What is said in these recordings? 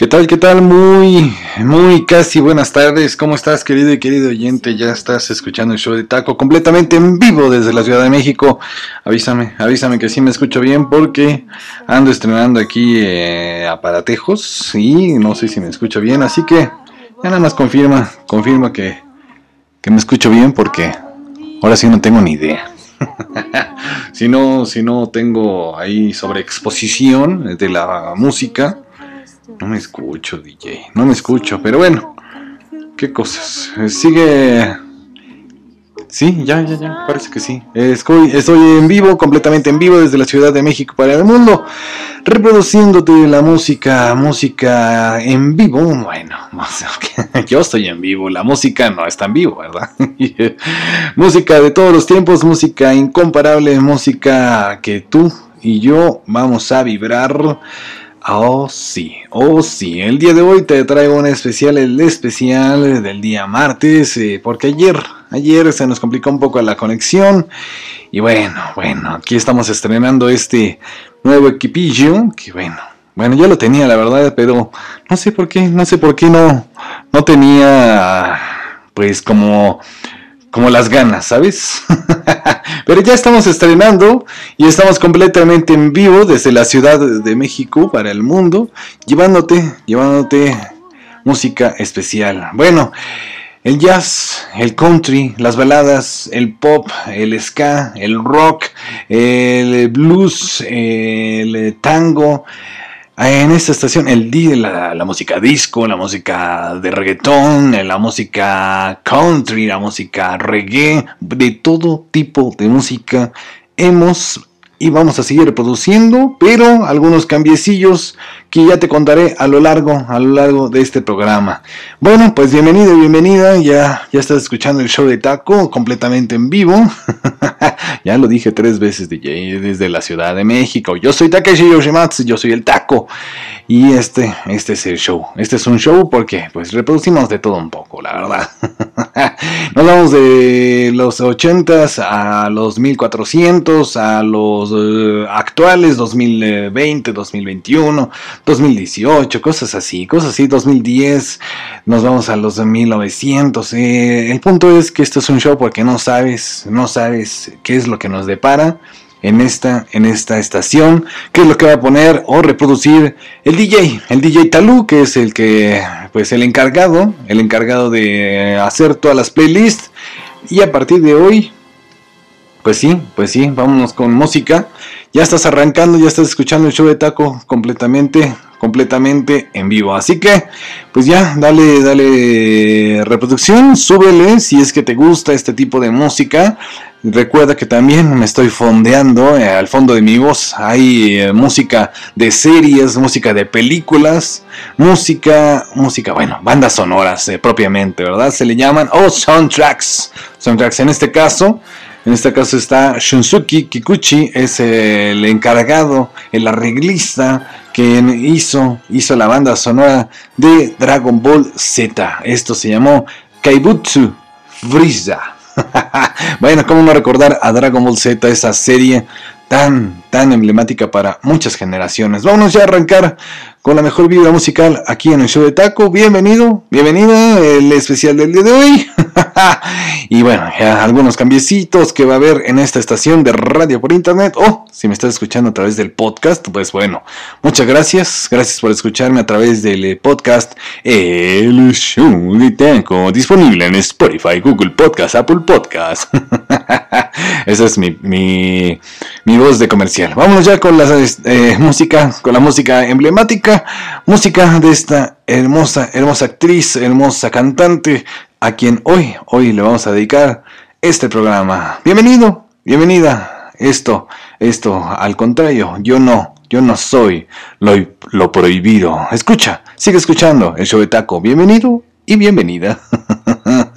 ¿Qué tal? ¿Qué tal? Muy, muy casi buenas tardes. ¿Cómo estás, querido y querido oyente? Ya estás escuchando el show de Taco completamente en vivo desde la Ciudad de México. Avísame, avísame que sí me escucho bien porque ando estrenando aquí eh, aparatejos y no sé si me escucho bien. Así que ya nada más confirma, confirma que, que me escucho bien porque ahora sí no tengo ni idea. si no, si no tengo ahí sobre exposición de la música no me escucho, DJ. No me escucho, pero bueno. ¿Qué cosas? Eh, sigue. Sí, ya, ya, ya. Parece que sí. Estoy, estoy en vivo, completamente en vivo desde la Ciudad de México para el mundo. Reproduciéndote la música, música en vivo. Bueno, yo estoy en vivo. La música no está en vivo, ¿verdad? música de todos los tiempos, música incomparable, música que tú y yo vamos a vibrar Oh sí, oh sí, el día de hoy te traigo un especial, el especial del día martes, eh, porque ayer, ayer se nos complicó un poco la conexión. Y bueno, bueno, aquí estamos estrenando este nuevo equipillo, que bueno, bueno, ya lo tenía la verdad, pero no sé por qué, no sé por qué no, no tenía pues como como las ganas, ¿sabes? Pero ya estamos estrenando y estamos completamente en vivo desde la Ciudad de México para el mundo, llevándote, llevándote música especial. Bueno, el jazz, el country, las baladas, el pop, el ska, el rock, el blues, el tango, en esta estación el la, la música disco, la música de reggaetón, la música country, la música reggae, de todo tipo de música hemos y vamos a seguir reproduciendo, pero algunos cambiecillos que ya te contaré a lo largo, a lo largo de este programa. Bueno, pues bienvenido bienvenida, ya, ya estás escuchando el show de Taco completamente en vivo. ya lo dije tres veces DJ desde la Ciudad de México. Yo soy Takeshi Yoshimatsu, yo soy el Taco. Y este, este es el show. Este es un show porque pues reproducimos de todo un poco, la verdad. Nos vamos de los 80s a los 1400, a los eh, actuales 2020, 2021, 2018, cosas así, cosas así, 2010, nos vamos a los 1900. Eh, el punto es que esto es un show porque no sabes, no sabes qué es lo que nos depara en esta, en esta estación, qué es lo que va a poner o reproducir el DJ, el DJ Talú, que es el que, pues el encargado, el encargado de hacer todas las playlists. Y a partir de hoy, pues sí, pues sí, vámonos con música. Ya estás arrancando, ya estás escuchando el show de Taco completamente, completamente en vivo. Así que, pues ya, dale, dale reproducción, súbele si es que te gusta este tipo de música. Recuerda que también me estoy fondeando eh, al fondo de mi voz. Hay eh, música de series, música de películas, música, música, bueno, bandas sonoras eh, propiamente, ¿verdad? Se le llaman o soundtracks. Soundtracks en este caso. En este caso está Shunsuki Kikuchi, es el encargado, el arreglista que hizo, hizo la banda sonora de Dragon Ball Z. Esto se llamó Kaibutsu Frieza. bueno, ¿cómo no recordar a Dragon Ball Z, esa serie tan, tan emblemática para muchas generaciones? Vámonos ya a arrancar con la mejor vida musical aquí en el show de Taco. Bienvenido, bienvenida, el especial del día de hoy. y bueno, ya algunos cambiecitos que va a haber en esta estación de radio por internet. O si me estás escuchando a través del podcast, pues bueno, muchas gracias. Gracias por escucharme a través del podcast El Show de Taco, disponible en Spotify, Google Podcast, Apple Podcast. Esa es mi, mi, voz de comercial. Vámonos ya con la eh, música, con la música emblemática música, de esta hermosa, hermosa actriz, hermosa cantante, a quien hoy, hoy le vamos a dedicar este programa. Bienvenido, bienvenida. Esto, esto, al contrario, yo no, yo no soy lo, lo prohibido. Escucha, sigue escuchando el show de Taco. Bienvenido y bienvenida.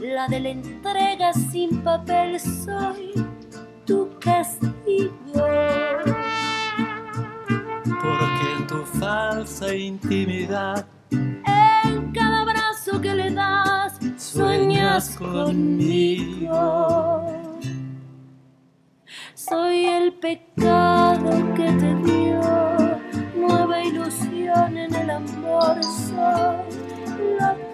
la de la entrega sin papel. Soy tu castigo. Porque en tu falsa intimidad, en cada abrazo que le das, sueñas conmigo. Soy el pecado que te dio nueva ilusión en el amor. Soy lo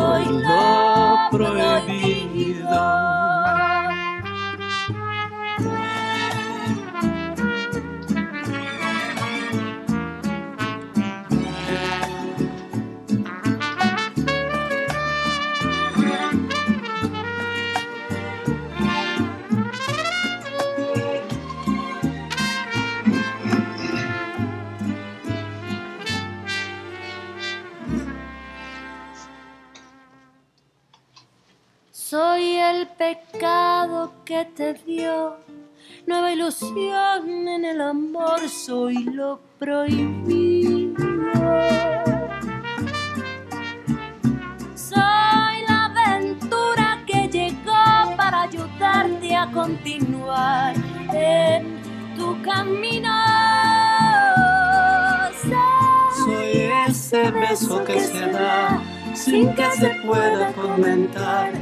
Soy lo prohibido. Soy el pecado que te dio nueva ilusión en el amor. Soy lo prohibido. Soy la aventura que llegó para ayudarte a continuar en tu camino. Soy ese beso que se da sin que se pueda comentar.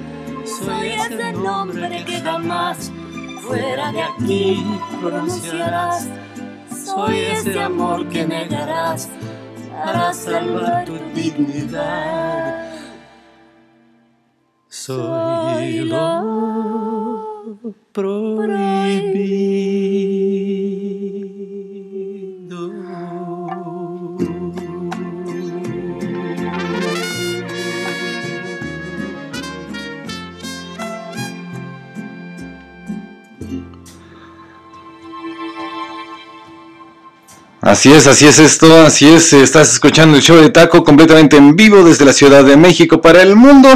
Soy ese nombre que jamás fuera de aquí pronunciarás. Soy ese amor que negarás para salvar tu dignidad. Soy lo prohibido. Así es, así es esto, así es, estás escuchando el show de Taco completamente en vivo desde la Ciudad de México para el mundo.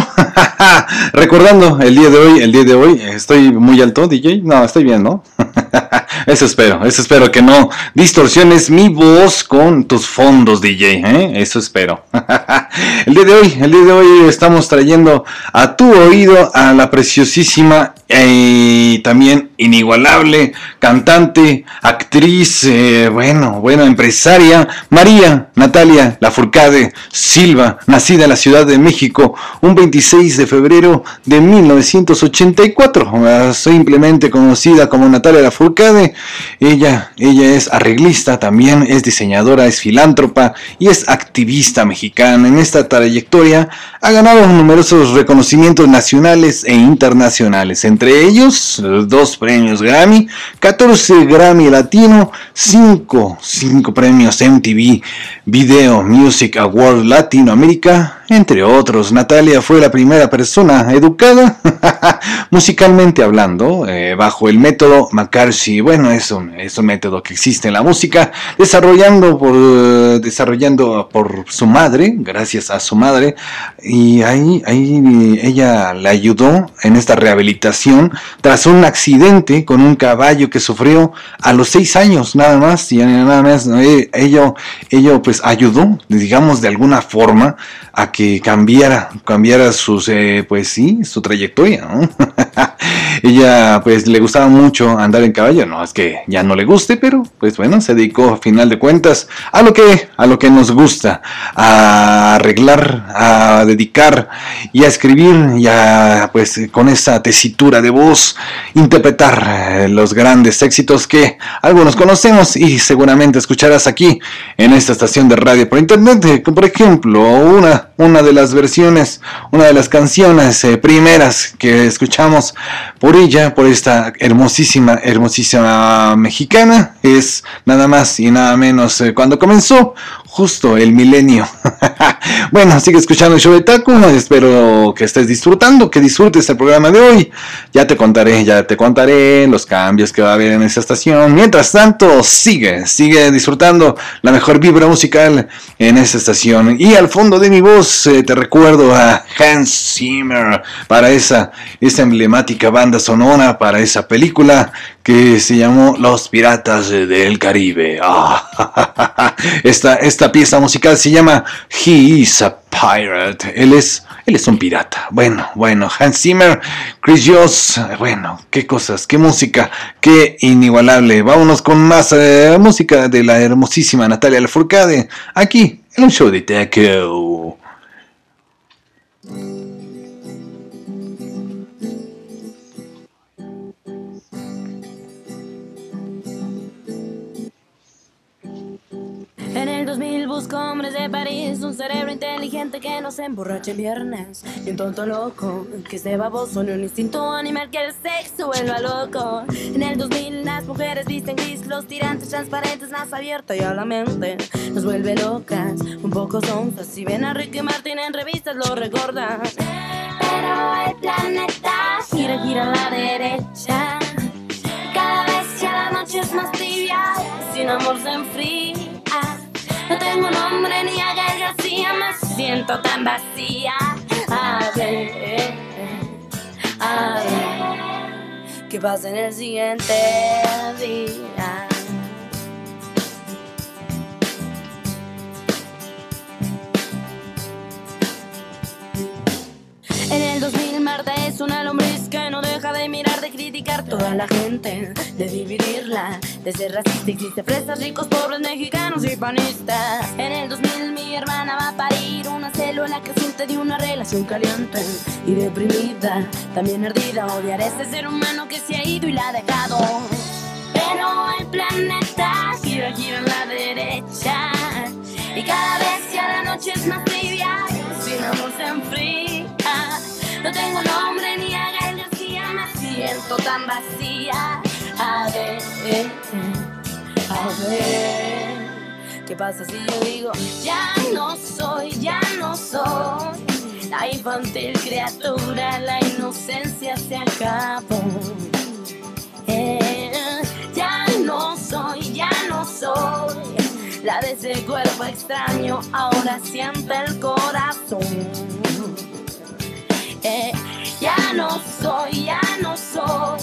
Recordando el día de hoy, el día de hoy, estoy muy alto, DJ, no, estoy bien, ¿no? eso espero, eso espero que no distorsiones mi voz con tus fondos, DJ, ¿eh? eso espero. el día de hoy, el día de hoy estamos trayendo a tu oído a la preciosísima y también inigualable cantante, actriz, eh, bueno, buena empresaria, María Natalia Lafourcade Silva, nacida en la Ciudad de México un 26 de febrero de 1984, simplemente conocida como Natalia Lafourcade. Ella, ella es arreglista también, es diseñadora, es filántropa y es activista mexicana. En esta trayectoria ha ganado numerosos reconocimientos nacionales e internacionales, entre ellos dos premios Grammy, 14 Grammy Latino, 5, 5 premios MTV Video Music Award Latinoamérica, entre otros. Natalia fue la primera persona educada, musicalmente hablando, eh, bajo el método McCarthy. Bueno, es un, es un método que existe en la música, desarrollando por, desarrollando por su madre, gracias a su madre, y ahí, ahí ella le ayudó en esta rehabilitación tras un accidente con un caballo que sufrió a los seis años nada más, y nada más, eh, ello, ello pues ayudó, digamos, de alguna forma a que cambiara, cambiara sus, eh, pues sí, su trayectoria. Ella pues le gustaba mucho andar en caballo, no es que ya no le guste, pero pues bueno, se dedicó a final de cuentas a lo que a lo que nos gusta, a arreglar, a dedicar y a escribir y a pues con esa tesitura de voz interpretar eh, los grandes éxitos que algunos conocemos y seguramente escucharás aquí en esta estación de radio por internet, eh, por ejemplo, una de las versiones, una de las canciones eh, primeras que escuchamos por ella, por esta hermosísima, hermosísima mexicana, es nada más y nada menos eh, cuando comenzó justo el milenio. bueno, sigue escuchando el show de Taco, espero que estés disfrutando, que disfrutes el programa de hoy. Ya te contaré, ya te contaré los cambios que va a haber en esta estación. Mientras tanto, sigue, sigue disfrutando la mejor vibra musical en esta estación. Y al fondo de mi voz eh, te recuerdo a Hans Zimmer para esa, esa emblemática banda sonora, para esa película que se llamó Los Piratas del Caribe. Ah, esta, pieza musical se llama He is a Pirate. Él es, él es un pirata. Bueno, bueno, Hans Zimmer, Chris Joss, bueno, qué cosas, qué música, qué inigualable. Vámonos con más eh, música de la hermosísima Natalia Lafourcade aquí en un show de Teco. Inteligente que no se emborrache en viernes. Y un tonto loco que esté baboso, ni un instinto animal que el sexo vuelva loco. En el 2000 las mujeres visten gris, los tirantes transparentes, más abierta y a la mente nos vuelve locas, un poco sonzas. Si ven a Ricky Martin en revistas lo recordan. Pero el planeta gira, gira a la derecha. Cada vez ya la noche es más tibia, sin amor se enfría. No tengo nombre ni a García, me siento tan vacía. A ver, a ver, ¿qué pasa en el siguiente día? Criticar toda la gente, de dividirla, de ser racista. Existe fresas, ricos, pobres, mexicanos y panistas. En el 2000 mi hermana va a parir una célula creciente de una relación caliente y deprimida, también ardida. Odiar a ese ser humano que se ha ido y la ha dejado. Pero el planeta gira, gira a la derecha y cada vez ya la noche es más tibia, sin amor se enfría. No tengo nombre tan vacía. A ver, a ver, ¿qué pasa si yo digo ya no soy, ya no soy? La infantil criatura, la inocencia se acabó. Eh, ya no soy, ya no soy. La de ese cuerpo extraño ahora siente el corazón. Eh, ya no soy, ya no soy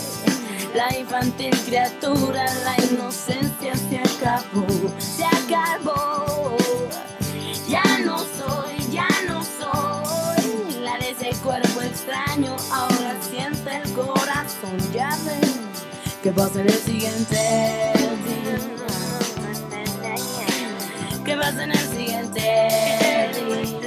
la infantil criatura, la inocencia se acabó, se acabó. Ya no soy, ya no soy la de ese cuerpo extraño, ahora siente el corazón, ya ven qué pasa en el siguiente día. ¿Qué pasa en el siguiente día?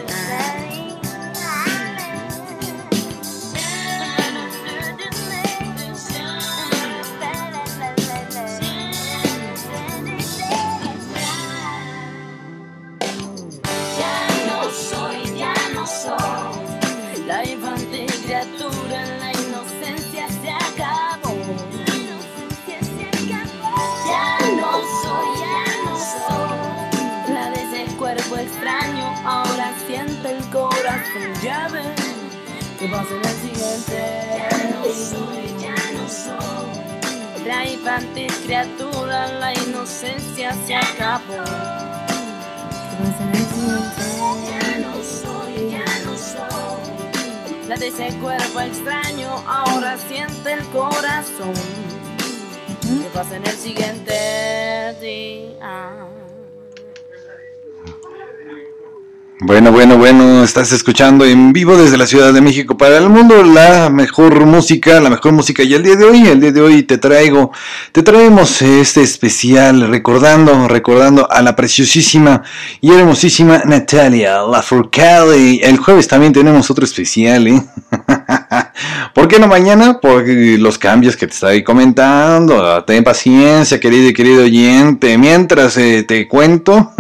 La infantil criatura, la inocencia se acabó. Ya no soy, ya no soy la de ese cuerpo extraño, ahora siente el corazón. ¿Qué pasa en el siguiente día? Bueno, bueno, bueno, estás escuchando en vivo desde la Ciudad de México para el mundo la mejor música, la mejor música. Y el día de hoy, el día de hoy te traigo, te traemos este especial recordando, recordando a la preciosísima y hermosísima Natalia Lafourcade. El jueves también tenemos otro especial, ¿eh? ¿Por qué no mañana? Porque los cambios que te estoy comentando. Ten paciencia, querido y querido oyente. Mientras eh, te cuento,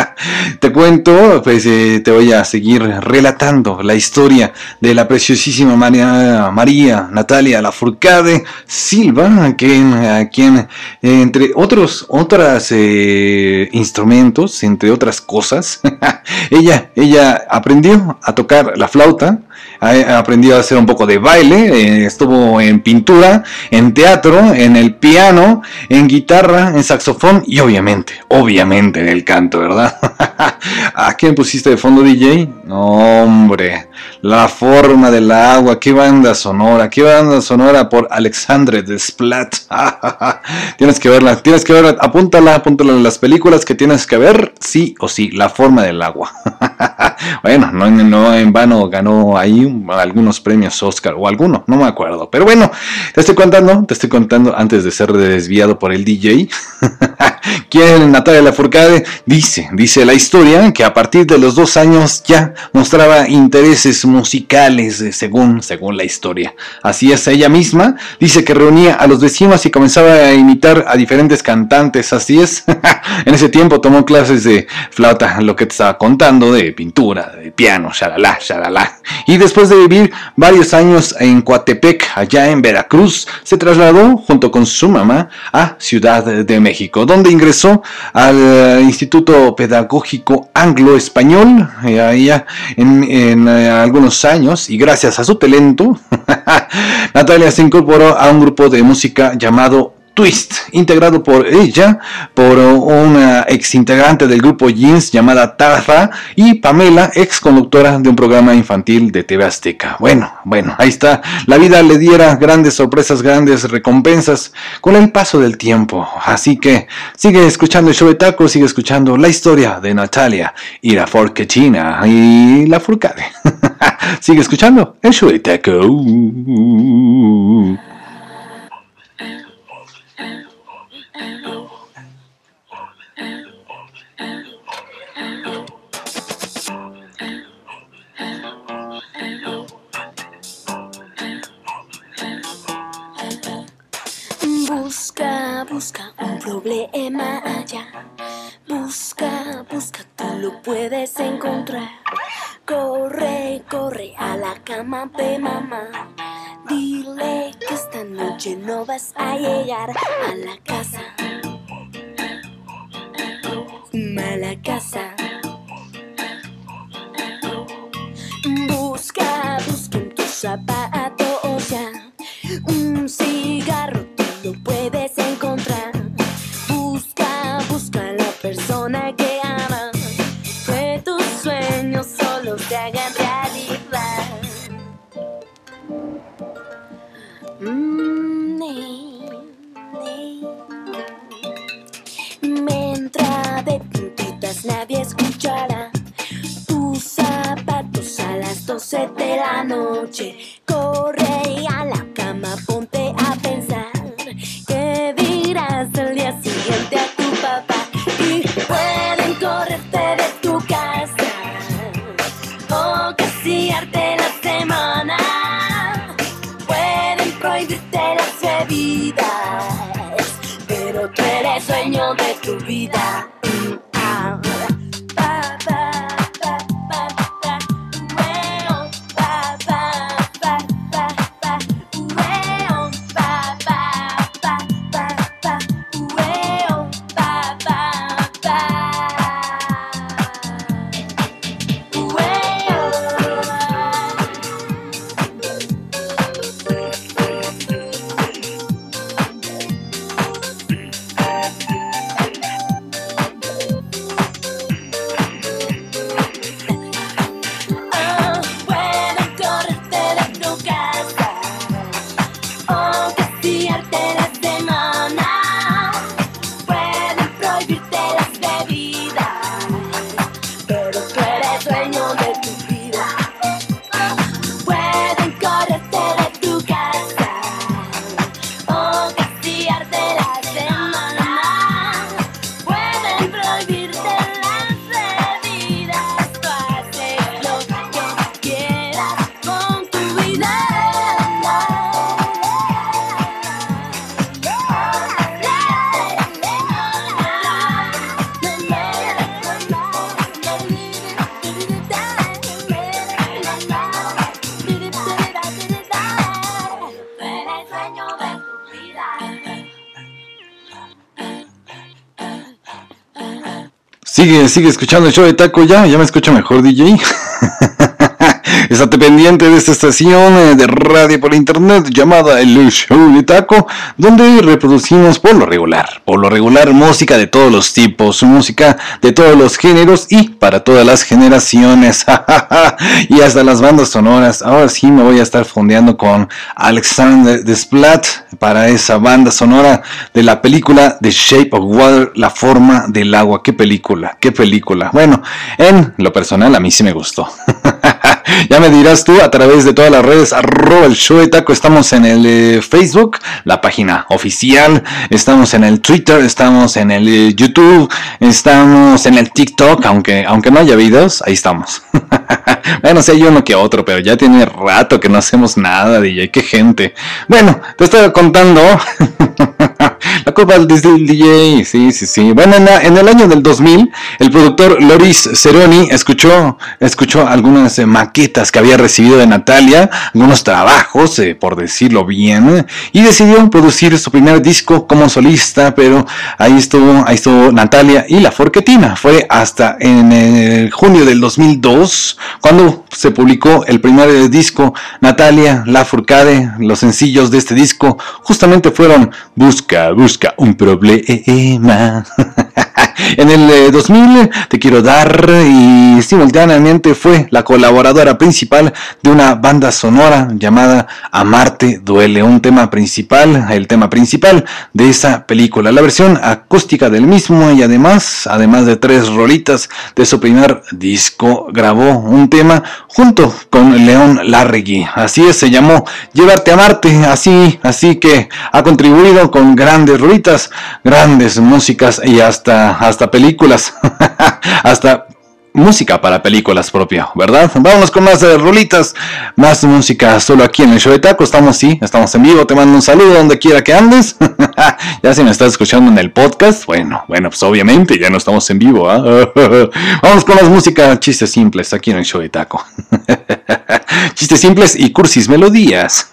te cuento, pues eh, te voy a seguir relatando la historia de la preciosísima María, María Natalia Lafourcade Silva, quien, quien entre otros otras eh, instrumentos, entre otras cosas, ella, ella aprendió a tocar la flauta aprendió a hacer un poco de baile, eh, estuvo en pintura, en teatro, en el piano, en guitarra, en saxofón y obviamente, obviamente en el canto, ¿verdad? ¿A quién pusiste de fondo DJ? No, hombre, la forma del agua, qué banda sonora, qué banda sonora por Alexandre Desplat. tienes que verla, tienes que verla, apúntala, apúntala en las películas que tienes que ver, sí o sí, la forma del agua. bueno, no, no en vano ganó ahí algunos premios Oscar o alguno, no me acuerdo. Pero bueno, te estoy contando, te estoy contando antes de ser desviado por el DJ. Quien Natalia Lafourcade dice, dice la historia que a partir de los dos años ya mostraba intereses musicales eh, según, según la historia. Así es, ella misma dice que reunía a los vecinos y comenzaba a imitar a diferentes cantantes. Así es, en ese tiempo tomó clases de flauta, lo que te estaba contando, de pintura, de piano, shalala, shalala. Y después de vivir varios años en Coatepec, allá en Veracruz, se trasladó junto con su mamá a Ciudad de México, donde ingresó al eh, Instituto Pedagógico Anglo-Español, allá en, en eh, algunos años, y gracias a su talento, Natalia se incorporó a un grupo de música llamado Twist, integrado por ella, por una ex integrante del grupo Jeans llamada Taza y Pamela, ex conductora de un programa infantil de TV Azteca. Bueno, bueno, ahí está. La vida le diera grandes sorpresas, grandes recompensas con el paso del tiempo. Así que sigue escuchando el show de taco, sigue escuchando la historia de Natalia y la Forquechina y la Furcade. sigue escuchando el show de taco. Problema allá. Busca, busca, tú lo puedes encontrar. Corre, corre a la cama de mamá. Dile que esta noche no vas a llegar a la casa. Mala casa. Busca, busca en tus zapatos nadie escuchará tus zapatos a las 12 de la noche. Corre a la cama, ponte a Sigue, sigue escuchando el show de Taco ya, ya me escucho mejor DJ. Estate pendiente de esta estación eh, de radio por internet llamada El Show de Taco, donde reproducimos por lo regular, por lo regular música de todos los tipos, música de todos los géneros y para todas las generaciones. y hasta las bandas sonoras. Ahora sí me voy a estar fondeando con Alexander Desplat para esa banda sonora de la película The Shape of Water, La forma del agua. Qué película, qué película. Bueno, en lo personal a mí sí me gustó. ya me dirás tú a través de todas las redes, arroba el show de taco. Estamos en el eh, Facebook, la página oficial. Estamos en el Twitter, estamos en el eh, YouTube, estamos en el TikTok, aunque, aunque no haya videos, ahí estamos. bueno, sé yo uno que otro, pero ya tiene rato que no hacemos nada, DJ. Qué gente. Bueno, te estoy contando. La culpa del DJ, sí, sí, sí. Bueno, en, el año del 2000, el productor Loris Ceroni escuchó, escuchó algunas eh, maquetas que había recibido de Natalia, algunos trabajos, eh, por decirlo bien, y decidió producir su primer disco como solista, pero ahí estuvo, ahí estuvo Natalia y la Forquetina. Fue hasta en el junio del 2002 cuando se publicó el primer disco Natalia, La Furcade. Los sencillos de este disco justamente fueron Busca, busca un problema. en el 2000 eh, Te Quiero Dar y simultáneamente fue la colaboradora principal de una banda sonora llamada Amarte Duele, un tema principal, el tema principal de esa película, la versión acústica del mismo y además, además de tres rolitas de su primer disco, grabó un tema junto con León Larregui. Así es, se llamó Llevarte a Marte, así, así que ha contribuido con grandes rolitas, grandes músicas y hasta, hasta películas, hasta música para películas propia, ¿verdad? Vámonos con más de rolitas, más música solo aquí en el show de Taco. Estamos, sí, estamos en vivo. Te mando un saludo donde quiera que andes. ya si me estás escuchando en el podcast, bueno, bueno, pues obviamente ya no estamos en vivo. ¿ah? Vamos con más música, chistes simples aquí en el show de Taco. chistes simples y cursis melodías.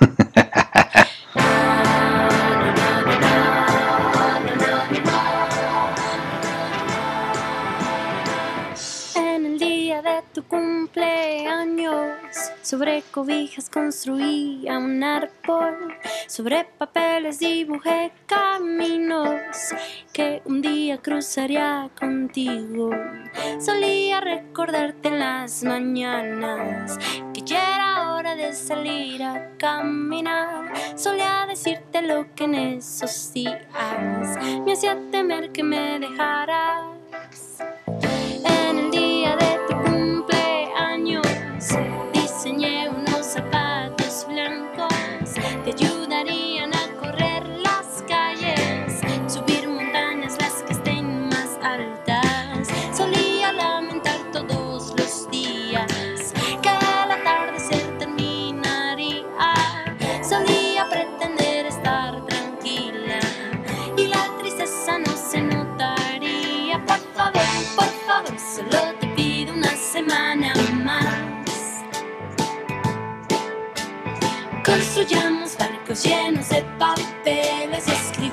Sobre cobijas construía un árbol, sobre papeles dibujé caminos que un día cruzaría contigo. Solía recordarte en las mañanas que ya era hora de salir a caminar. Solía decirte lo que en esos días me hacía temer que me dejaras. Construyamos barcos llenos de papeles y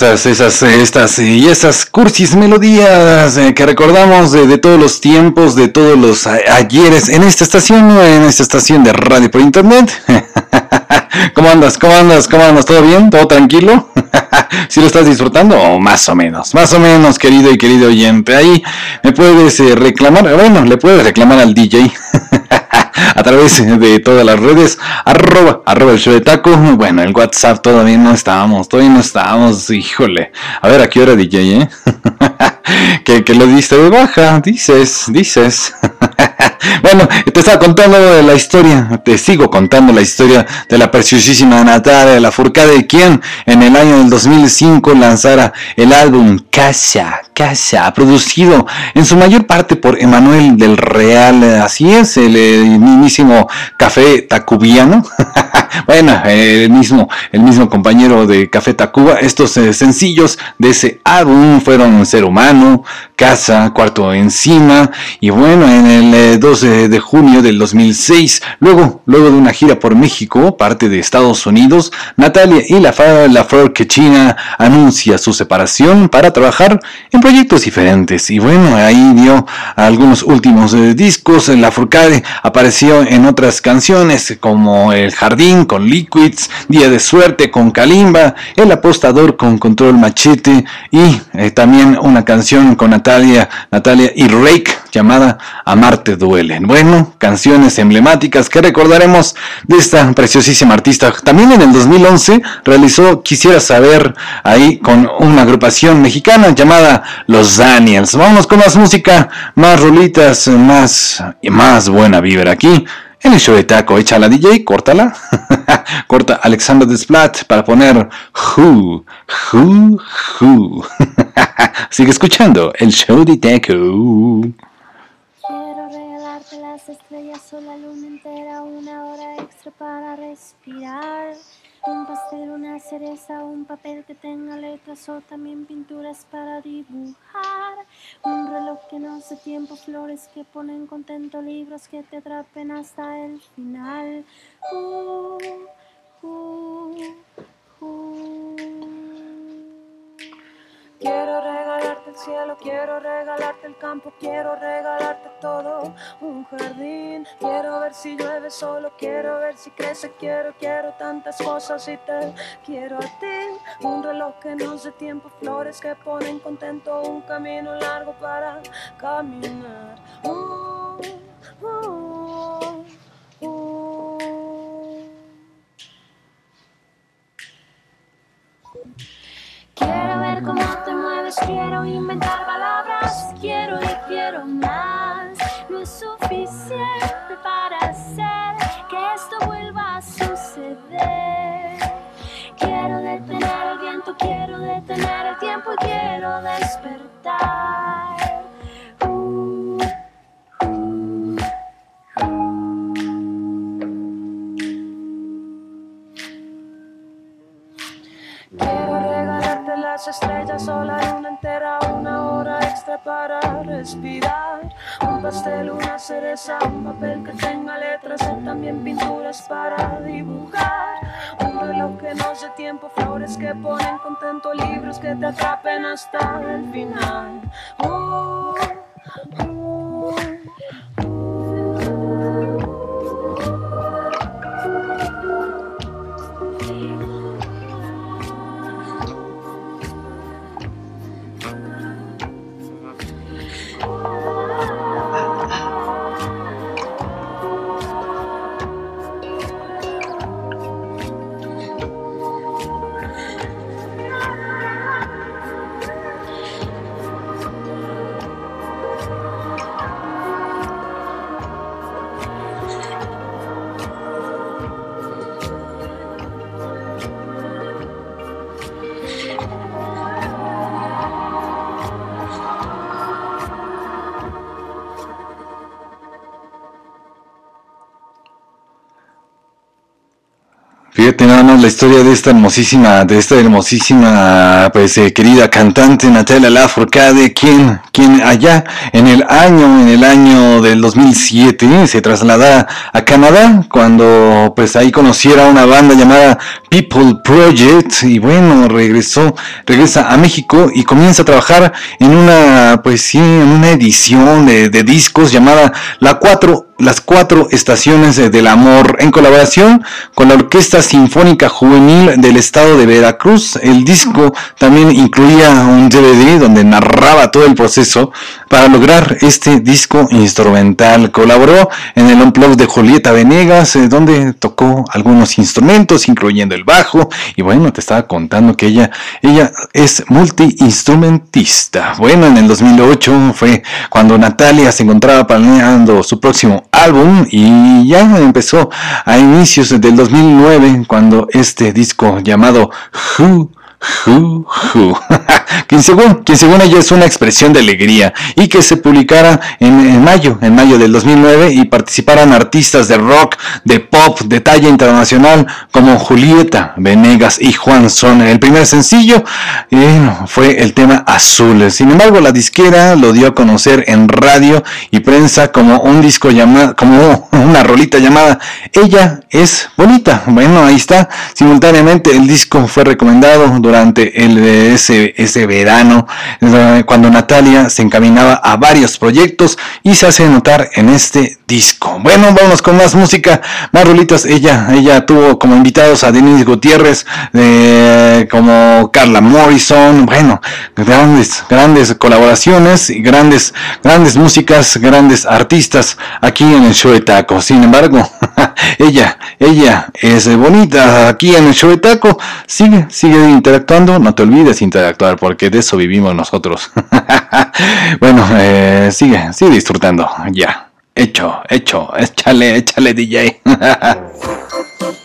Esas, esas, estas y esas cursis melodías eh, que recordamos de, de todos los tiempos, de todos los ayeres en esta estación, en esta estación de radio por internet. ¿Cómo andas? ¿Cómo andas? ¿Cómo andas? ¿Todo bien? ¿Todo tranquilo? ¿Si lo estás disfrutando? O más o menos, más o menos, querido y querido oyente. Ahí me puedes eh, reclamar, bueno, le puedes reclamar al DJ. A través de todas las redes, arroba, arroba el show de taco. Bueno, el WhatsApp todavía no estábamos, todavía no estábamos, híjole. A ver, ¿a qué hora DJ, eh? que, lo diste de baja, dices, dices. bueno, te estaba contando la historia, te sigo contando la historia de la preciosísima Natalia Lafourcade, quien en el año del 2005 lanzara el álbum Casa, Casa, producido en su mayor parte por Emanuel del Real, así es, el, eh, mismísimo Café Tacubiano. bueno, el mismo, el mismo compañero de Café Tacuba, estos eh, sencillos de ese álbum fueron Ser Humano, Casa, Cuarto Encima, y bueno, en el eh, 12 de junio del 2006, luego, luego de una gira por México, parte de Estados Unidos, Natalia y la, la Flor China anuncia su separación para trabajar en proyectos diferentes. Y bueno, ahí dio algunos últimos eh, discos. La Furcade apareció en otras canciones como El Jardín con Liquids, Día de Suerte con Kalimba, El Apostador con Control Machete y eh, también una canción con Natalia, Natalia y Rake llamada Amarte Duele. Bueno, canciones emblemáticas que recordaremos de esta preciosísima artista. También en el 2011 realizó Quisiera Saber ahí con una agrupación mexicana llamada Los Daniels. Vámonos con más música, más rolitas, más más buena vibra aquí. En el show de taco, echa la DJ, córtala. Corta Alexander Desplat para poner Who, Who, Who. Sigue escuchando el show de taco. Estrellas o la luna entera, una hora extra para respirar. Un pastel, una cereza, un papel que tenga letras o también pinturas para dibujar. Un reloj que no sé tiempo, flores que ponen contento, libros que te atrapen hasta el final. Quiero regalarte el cielo, quiero regalarte el campo, quiero regalarte todo, un jardín. Quiero ver si llueve solo, quiero ver si crece, quiero, quiero tantas cosas y te quiero a ti. Un reloj que no sé tiempo, flores que ponen contento, un camino largo para caminar. Uh, uh. Quiero ver cómo te mueves, quiero inventar palabras, quiero y quiero más. No es suficiente para hacer que esto vuelva a suceder. Quiero detener el viento, quiero detener el tiempo y quiero despertar. Las estrellas o luna entera, una hora extra para respirar. Un pastel, una cereza, un papel que tenga letras y también pinturas para dibujar. Un reloj que no sé tiempo, flores que ponen contento, libros que te atrapen hasta el final. Fíjate la historia de esta hermosísima, de esta hermosísima, pues eh, querida cantante Natalia Lafourcade, quien, quien allá en el año, en el año del 2007 se trasladara a Canadá cuando pues ahí conociera una banda llamada People Project y bueno regresó, regresa a México y comienza a trabajar en una, pues sí, en una edición de, de discos llamada La 4 las cuatro estaciones del amor en colaboración con la Orquesta Sinfónica Juvenil del Estado de Veracruz. El disco también incluía un DVD donde narraba todo el proceso para lograr este disco instrumental. Colaboró en el Unplugged de Julieta Venegas, eh, donde tocó algunos instrumentos, incluyendo el bajo. Y bueno, te estaba contando que ella, ella es multiinstrumentista. Bueno, en el 2008 fue cuando Natalia se encontraba planeando su próximo álbum y ya empezó a inicios del 2009 cuando este disco llamado Who Who, who. quien, según, ella es una expresión de alegría y que se publicara en, en, mayo, en mayo del 2009 y participaran artistas de rock, de pop, de talla internacional como Julieta, Venegas y Juan Son. El primer sencillo eh, fue el tema Azul. Sin embargo, la disquera lo dio a conocer en radio y prensa como un disco llamado, como una rolita llamada Ella es bonita. Bueno, ahí está. Simultáneamente el disco fue recomendado durante ese, verano, cuando Natalia se encaminaba a varios proyectos y se hace notar en este disco. Bueno, vamos con más música, más rolitas. Ella, ella tuvo como invitados a Denise Gutiérrez, eh, como Carla Morrison, bueno, grandes, grandes colaboraciones y grandes, grandes músicas, grandes artistas aquí en el show de Taco. Sin embargo, ella, ella es bonita aquí en el show de Taco. Sigue, sigue interactuando. No te olvides interactuar porque de eso vivimos nosotros. bueno, eh, sigue, sigue disfrutando. Ya. Hecho, hecho. Échale, échale DJ.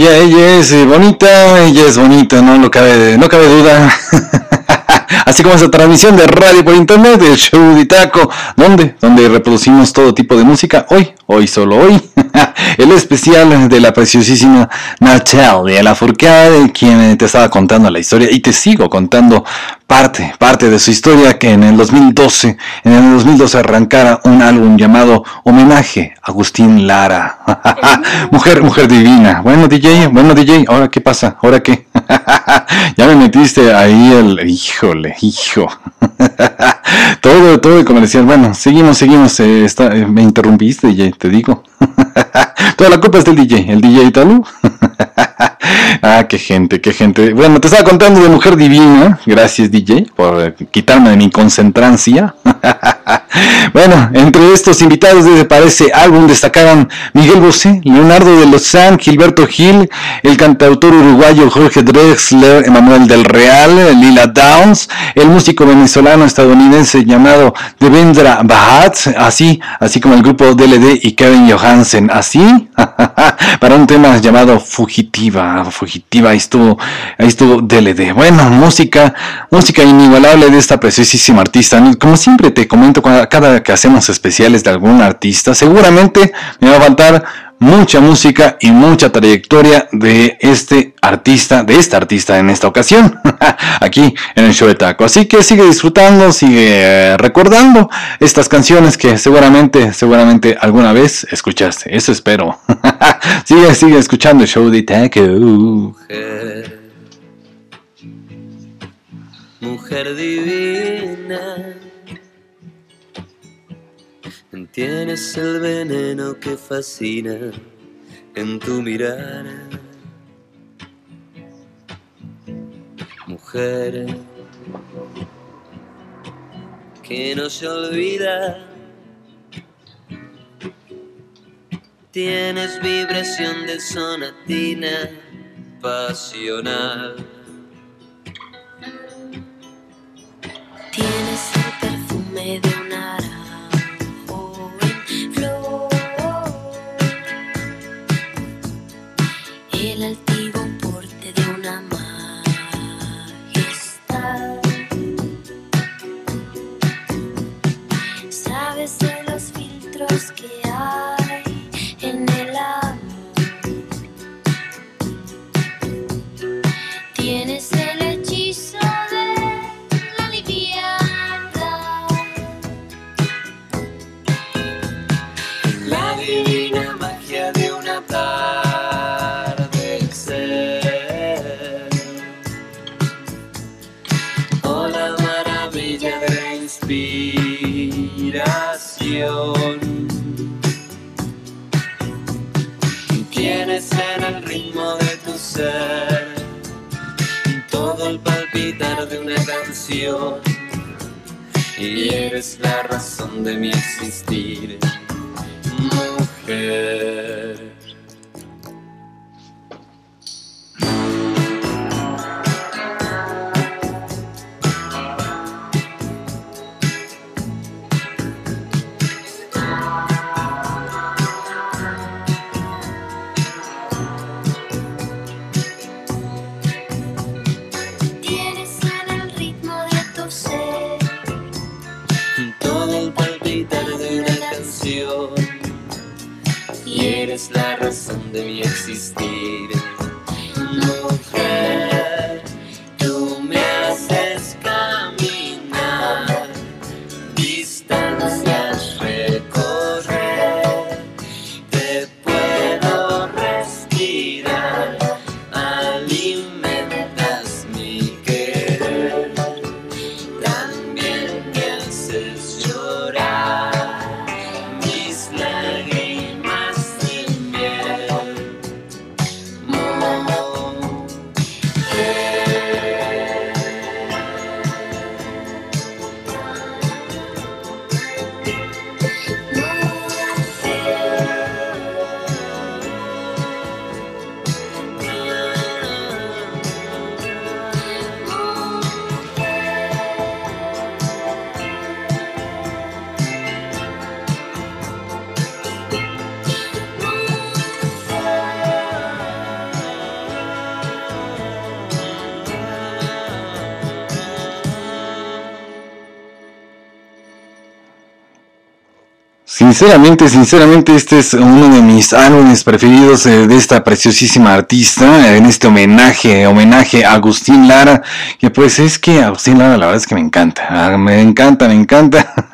Ella, ella es eh, bonita, ella es bonita, no, no cabe, no cabe duda. Así como esa transmisión de radio por internet del show de Taco, donde, donde reproducimos todo tipo de música. Hoy, hoy solo hoy, el especial de la preciosísima Natalia Lafourcade, quien te estaba contando la historia y te sigo contando parte, parte de su historia que en el 2012, en el 2012 arrancara un álbum llamado Homenaje a Agustín Lara. mujer, mujer divina. Bueno, DJ, bueno, DJ, ahora qué pasa, ahora qué. ya me metiste ahí el, híjole, hijo. todo, todo de comercial. Bueno, seguimos, seguimos. eh, está- eh, me interrumpiste, DJ, te digo. Toda la culpa es del DJ, el DJ Talú. ah, qué gente, qué gente. Bueno, te estaba contando de Mujer Divina. Gracias, DJ, por eh, quitarme de mi concentrancia. bueno, entre estos invitados de para ese álbum destacaban Miguel Bosé, Leonardo de Lozán, Gilberto Gil, el cantautor uruguayo Jorge Drexler, Emanuel del Real, Lila Downs, el músico venezolano estadounidense llamado Devendra Bahat, así, así como el grupo DLD y Kevin Johansen, así, para un tema llamado Fugitiva, Fugitiva, ahí estuvo, ahí estuvo DLD. Bueno, música, música inigualable de esta preciosísima artista. Como siempre te comento cada, que hacemos especiales de algún artista, seguramente me va a faltar mucha música y mucha trayectoria de este artista, de esta artista en esta ocasión, aquí en el show de Taco. Así que sigue disfrutando, sigue eh, recordando estas canciones que seguramente, seguramente alguna vez escuchaste. Eso espero. sigue, sigue escuchando el show de Taco. mujer, mujer divina. Tienes el veneno que fascina en tu mirar. Mujer que no se olvida. Tienes vibración de sonatina pasional. Tienes el perfume de un naranjo el altivo porte de una majestad. Sabes de los filtros que de una canción y eres la razón de mi existir, mujer. Eres la razón de mi existir. Sinceramente, sinceramente, este es uno de mis álbumes preferidos eh, de esta preciosísima artista, eh, en este homenaje, homenaje a Agustín Lara, que pues es que Agustín Lara la verdad es que me encanta, ah, me encanta, me encanta.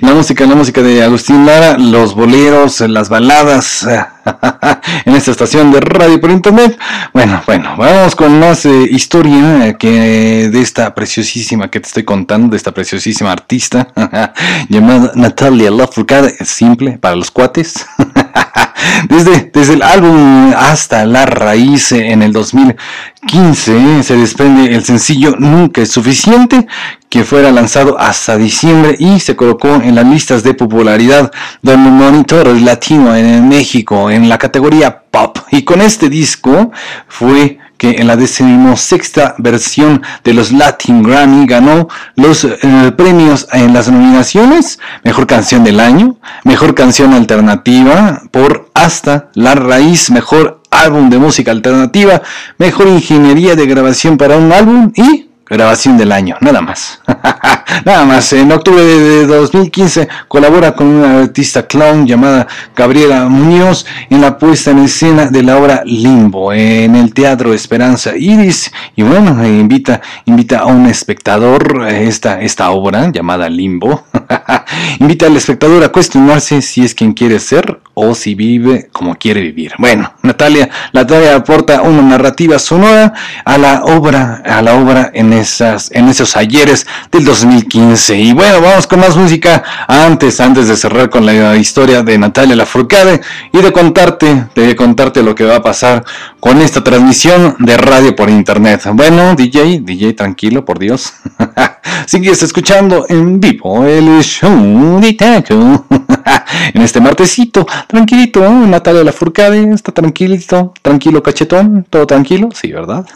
la música, la música de Agustín Lara, los boleros, las baladas, en esta estación de radio por internet. Bueno, bueno, vamos con más eh, historia eh, que de esta preciosísima que te estoy contando, de esta preciosísima artista llamada Natalia Lafourcade, simple para los cuates. Desde, desde el álbum hasta la raíz en el 2015 se desprende el sencillo Nunca es suficiente que fuera lanzado hasta diciembre y se colocó en las listas de popularidad del monitor latino en México en la categoría pop. Y con este disco fue que en la decimosexta versión de los Latin Grammy ganó los eh, premios en las nominaciones Mejor Canción del Año, Mejor Canción Alternativa por Hasta la Raíz, Mejor Álbum de Música Alternativa, Mejor Ingeniería de Grabación para un Álbum y Grabación del año, nada más. nada más. En octubre de 2015 colabora con una artista clown llamada Gabriela Muñoz en la puesta en escena de la obra Limbo en el Teatro Esperanza Iris. Y bueno, eh, invita, invita a un espectador esta, esta obra llamada Limbo. invita al espectador a cuestionarse si es quien quiere ser o si vive como quiere vivir. Bueno, Natalia, Natalia aporta una narrativa sonora a la obra, a la obra en esas, en esos ayeres del 2015. Y bueno, vamos con más música antes, antes de cerrar con la historia de Natalia Lafourcade y de contarte, de contarte lo que va a pasar con esta transmisión de radio por internet. Bueno, DJ, DJ, tranquilo, por Dios. Sigues escuchando en vivo el show de Taco. en este martesito, tranquilito, ¿eh? Natalia Lafourcade, está tranquilito, tranquilo cachetón, todo tranquilo, sí, ¿verdad?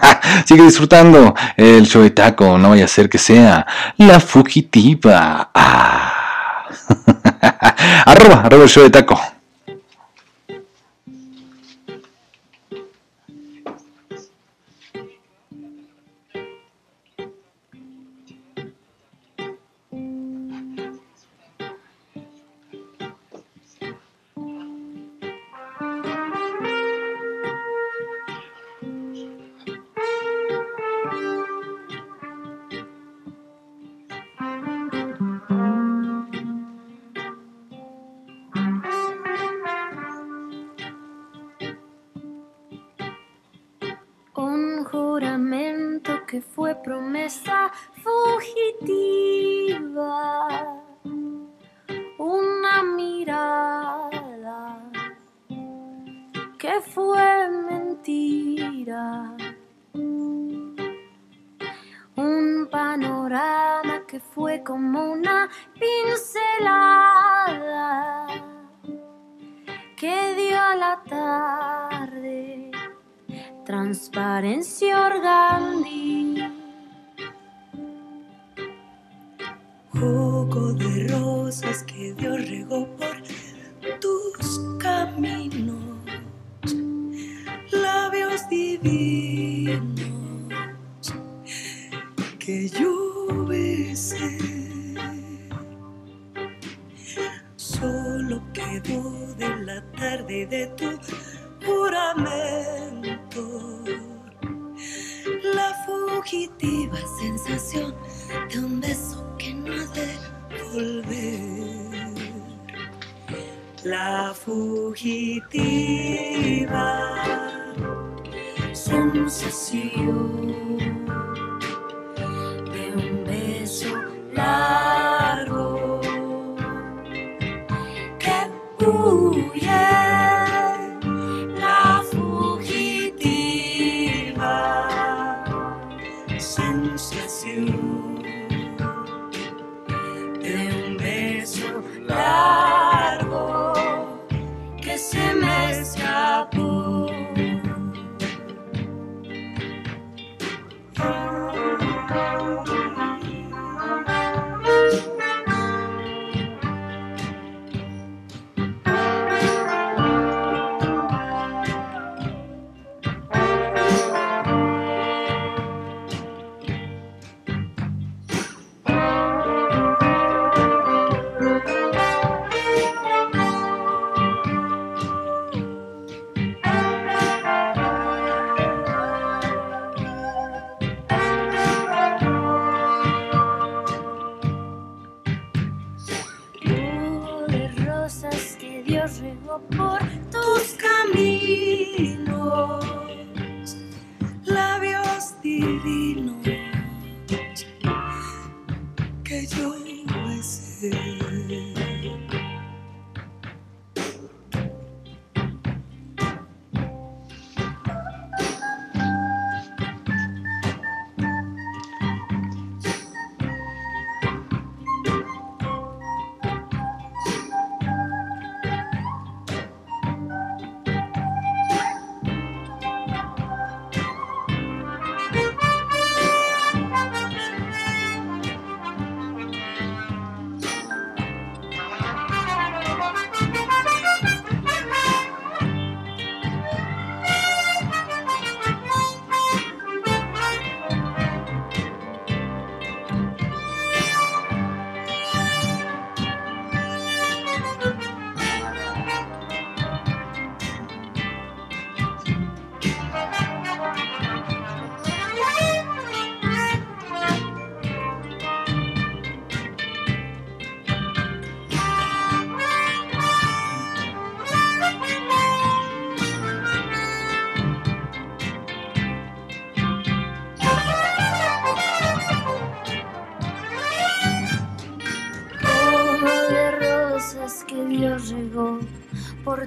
Sigue disfrutando el show de taco, no vaya a ser que sea la fugitiva. Arroba, arroba el show de taco.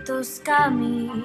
Tus caminos.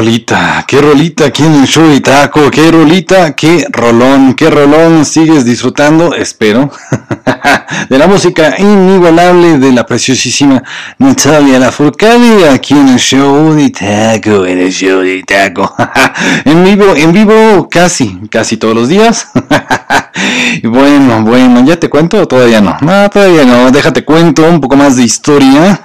Rolita, qué rolita aquí en el show de Taco, qué rolita, qué rolón, qué rolón sigues disfrutando, espero, de la música inigualable de la preciosísima Natalia Lafourcade aquí en el show de Taco, en el show de Taco, en vivo, en vivo casi, casi todos los días. bueno, bueno, ya te cuento, todavía no, no, todavía no, déjate cuento un poco más de historia.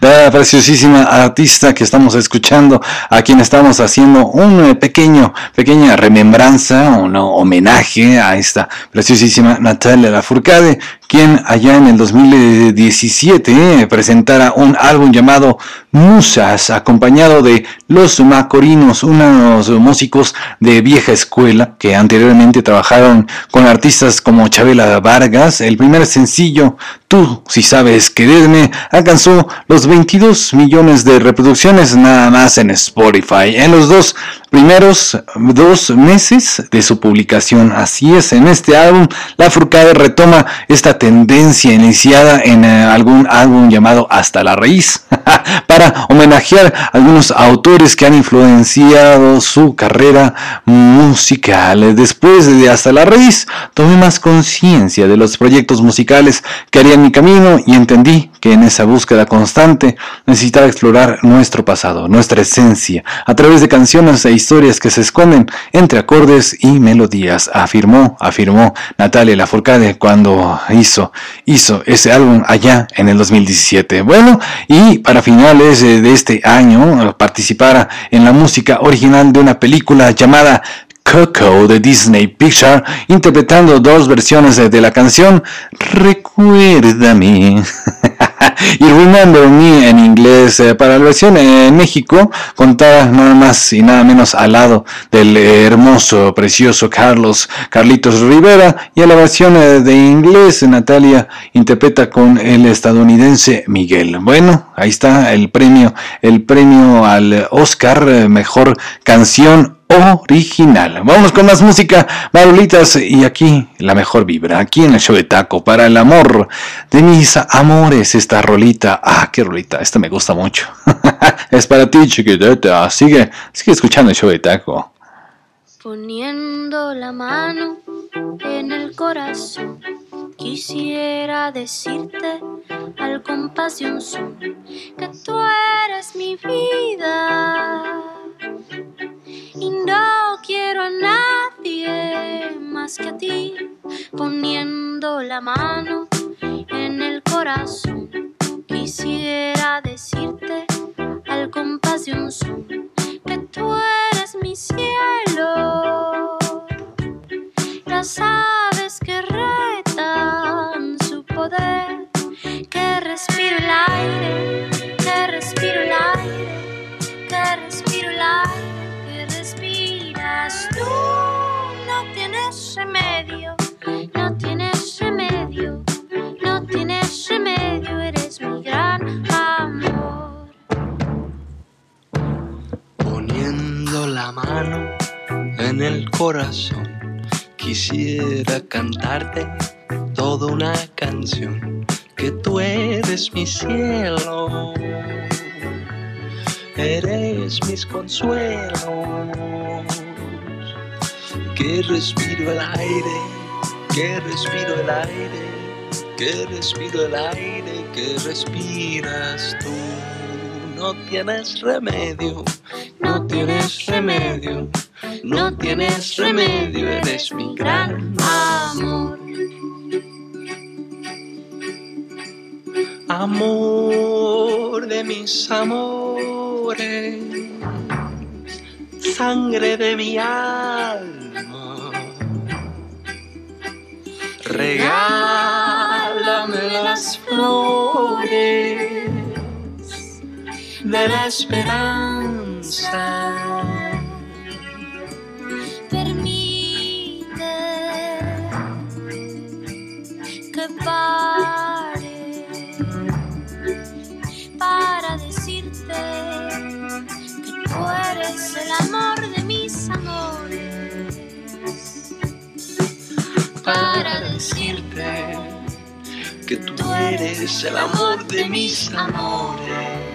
La preciosísima artista que estamos escuchando, a quien estamos haciendo un eh, pequeño, pequeña remembranza, un homenaje a esta preciosísima Natalia Lafourcade, quien allá en el 2017 eh, presentara un álbum llamado Musas, acompañado de Los Macorinos, unos músicos de vieja escuela que anteriormente trabajaron con artistas como Chabela Vargas. El primer sencillo, Tú, si sabes quererme, alcanzó los 22 millones de reproducciones nada más en Spotify. En los dos primeros dos meses de su publicación. Así es, en este álbum, La Furcade retoma esta tendencia iniciada en eh, algún álbum llamado Hasta la Raíz, para homenajear a algunos autores que han influenciado su carrera musical. Después de Hasta la Raíz, tomé más conciencia de los proyectos musicales que harían mi camino y entendí que en esa búsqueda constante necesitaba explorar nuestro pasado, nuestra esencia, a través de canciones e historias que se esconden entre acordes y melodías, afirmó, afirmó Natalia Lafourcade cuando hizo, hizo ese álbum allá en el 2017. Bueno, y para finales de este año participara en la música original de una película llamada Coco de Disney Picture, interpretando dos versiones de, la canción Recuérdame y Remember Me en inglés. Eh, para la versión en México, contada nada más y nada menos al lado del hermoso, precioso Carlos Carlitos Rivera. Y a la versión eh, de inglés, Natalia interpreta con el estadounidense Miguel. Bueno, ahí está el premio, el premio al Oscar, eh, mejor canción original. Vamos con más música, Marulitas, y aquí la mejor vibra, aquí en el show de Taco, para el amor de mis amores, esta rolita, ah, qué rolita, esta me gusta mucho. es para ti, chiquitita, sigue, sigue escuchando el show de Taco. Poniendo la mano en el corazón, quisiera decirte al son que tú eres mi vida y no quiero a nadie más que a ti, poniendo la mano en el corazón. Quisiera decirte al compás de un son que tú eres mi cielo. Las aves que retan su poder, que respiro el aire, tienes remedio, no tienes remedio, no tienes remedio, eres mi gran amor. Poniendo la mano en el corazón, quisiera cantarte toda una canción, que tú eres mi cielo. Eres mis consuelos que respiro el aire, que respiro el aire, que respiro el aire, que respiras tú. No tienes remedio, no tienes remedio, no tienes remedio, eres mi gran amor. Amor de mis amores, sangre de mi alma Regálame las flores de la esperanza. Permite que pare eres el amor de mis amores. Para decirte que tú eres el amor de mis amores.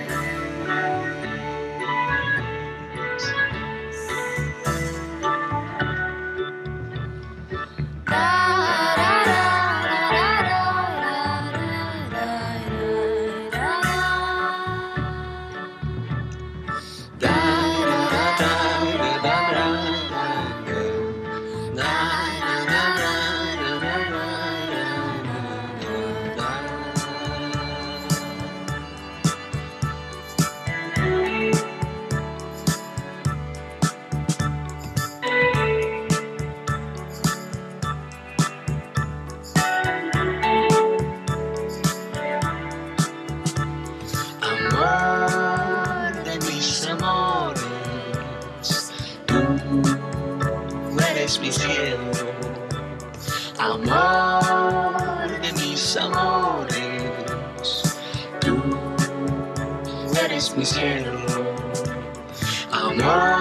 Eres mi cielo, amor.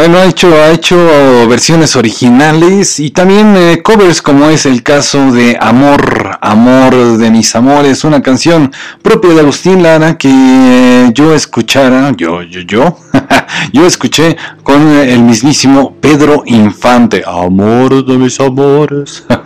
Bueno, ha hecho, ha hecho versiones originales y también eh, covers como es el caso de Amor, Amor de mis amores, una canción propia de Agustín Lara que yo escuchara, yo, yo, yo, yo escuché con el mismísimo Pedro Infante, Amor de mis amores.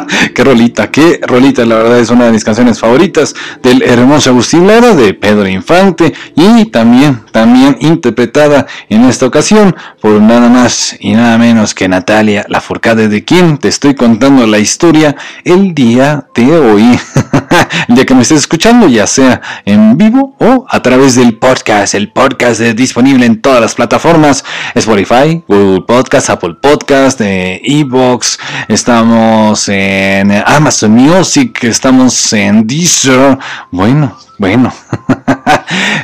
qué rolita, qué rolita, la verdad es una de mis canciones favoritas del hermoso Agustín Lara de Pedro Infante y también, también interpretada en esta ocasión por nada más y nada menos que Natalia Lafourcade de quien te estoy contando la historia el día de hoy. ya que me estés escuchando, ya sea en vivo o a través del podcast. El podcast es disponible en todas las plataformas: Spotify, Google Podcast, Apple Podcast, eh, Evox. Estamos en Amazon Music, estamos en Deezer. Bueno, bueno.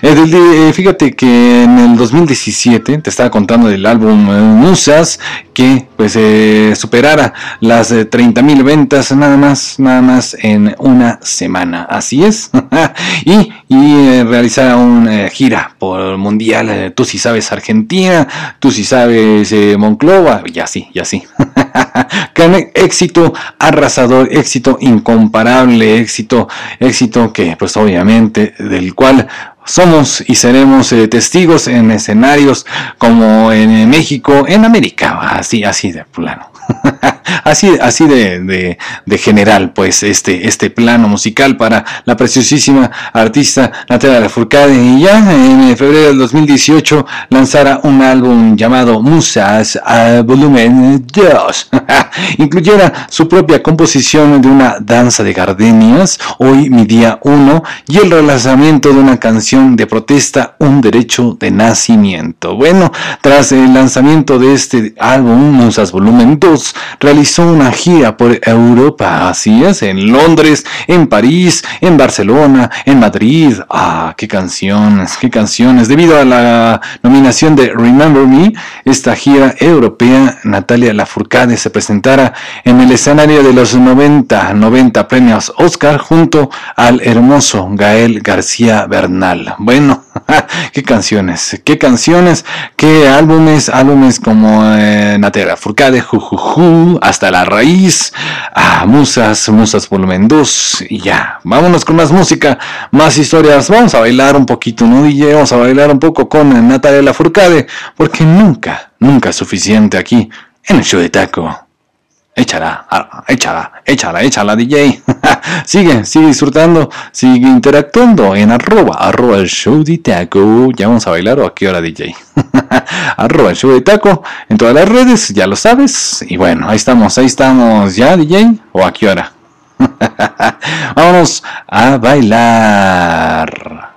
Eh, eh, Fíjate que en el 2017 te estaba contando del álbum eh, Musas que pues eh, superara las 30 mil ventas nada más nada más en una semana así es y, y eh, realizara una gira por el mundial eh, tú sí sabes Argentina tú sí sabes eh, Monclova y así y así éxito arrasador, éxito incomparable, éxito, éxito que pues obviamente del cual somos y seremos eh, testigos en escenarios como en México, en América, así, así de plano. así, así de, de, de general, pues, este, este plano musical para la preciosísima artista Natalia Lafourcade. Y ya en febrero del 2018 lanzara un álbum llamado Musas volumen 2. Incluyera su propia composición de una danza de gardenias, hoy mi día 1, y el relanzamiento de una canción de protesta, un derecho de nacimiento. Bueno, tras el lanzamiento de este álbum, Musas Volumen 2, realizó una gira por Europa, así es, en Londres, en París, en Barcelona, en Madrid. Ah, qué canciones, qué canciones. Debido a la nominación de Remember Me, esta gira europea, Natalia Lafourcade se presentara en el escenario de los 90, 90 premios Oscar junto al hermoso Gael García Bernal. Bueno, qué canciones, qué canciones, qué álbumes, álbumes como eh, Natalia Lafourcade, Jujuju, Hasta la Raíz, ah, Musas, Musas Volumen 2 y ya. Vámonos con más música, más historias. Vamos a bailar un poquito, ¿no, DJ? Vamos a bailar un poco con Natalia Lafourcade, porque nunca, nunca es suficiente aquí en el show de taco. Échala, échala, échala, échala, DJ. sigue, sigue disfrutando, sigue interactuando en arroba, arroba el show de taco. ¿Ya vamos a bailar o a qué hora, DJ? arroba el show de taco en todas las redes, ya lo sabes. Y bueno, ahí estamos, ahí estamos, ¿ya, DJ? ¿O a qué hora? Vámonos a bailar.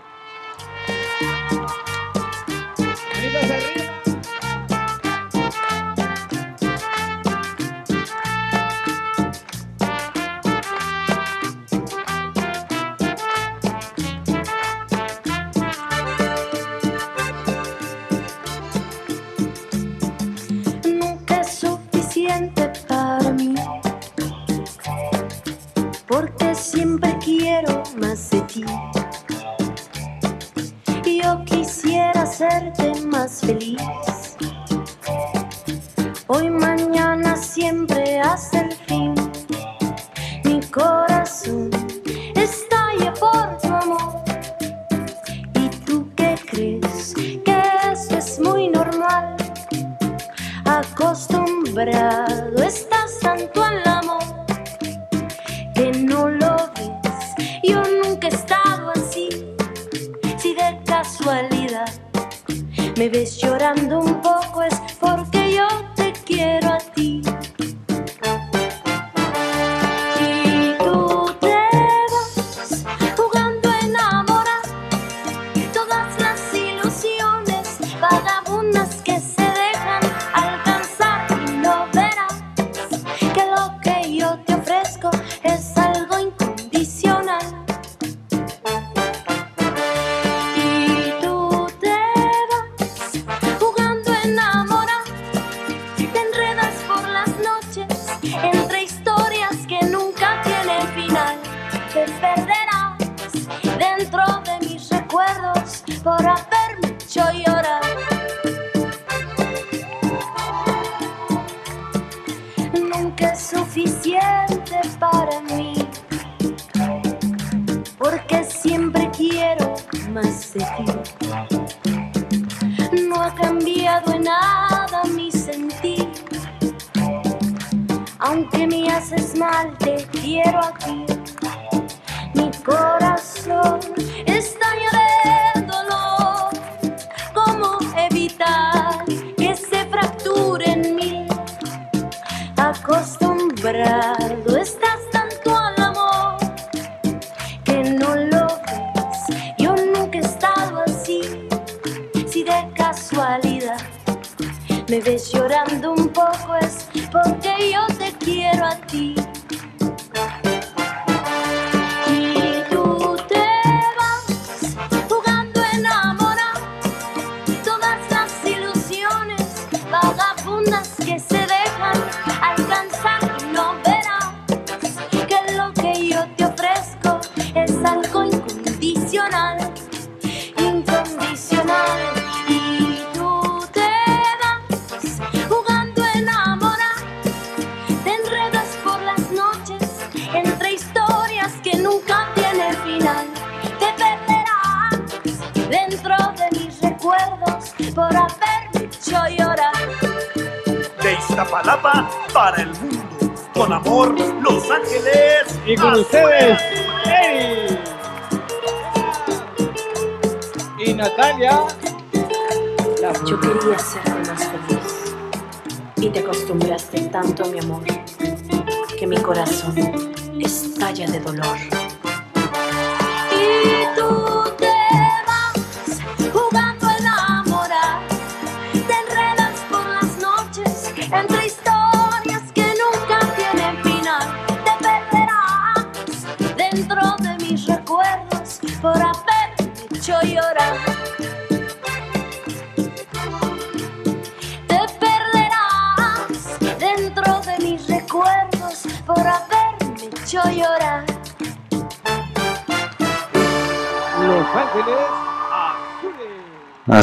Porque siempre quiero más de ti. Yo quisiera hacerte más feliz. Hoy, mañana, siempre hasta el fin. Mi corazón me ves llorando un poco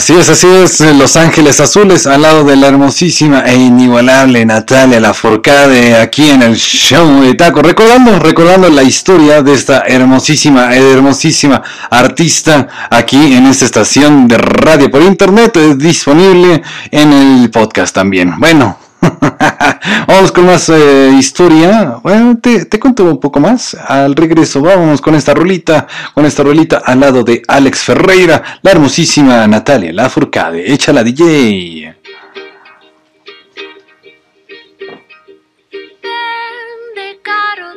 Así es, así es, Los Ángeles Azules, al lado de la hermosísima e inigualable Natalia Laforcade, aquí en el show de Taco, recordando, recordando la historia de esta hermosísima, eh, hermosísima artista aquí en esta estación de radio por internet, es disponible en el podcast también. Bueno, Vamos con más eh, historia. Bueno, te, cuento un poco más. Al regreso, vamos con esta rolita, con esta rolita al lado de Alex Ferreira, la hermosísima Natalia Lafourcade. Échala DJ. Caro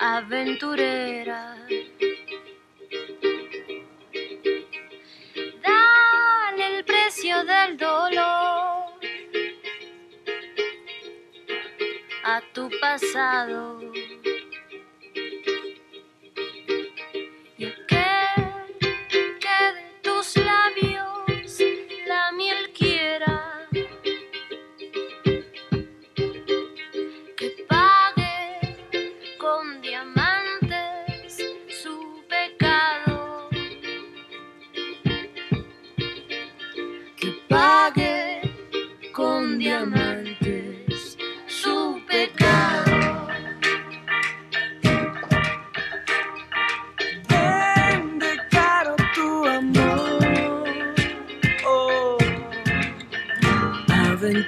aventurero. del dolor a tu pasado.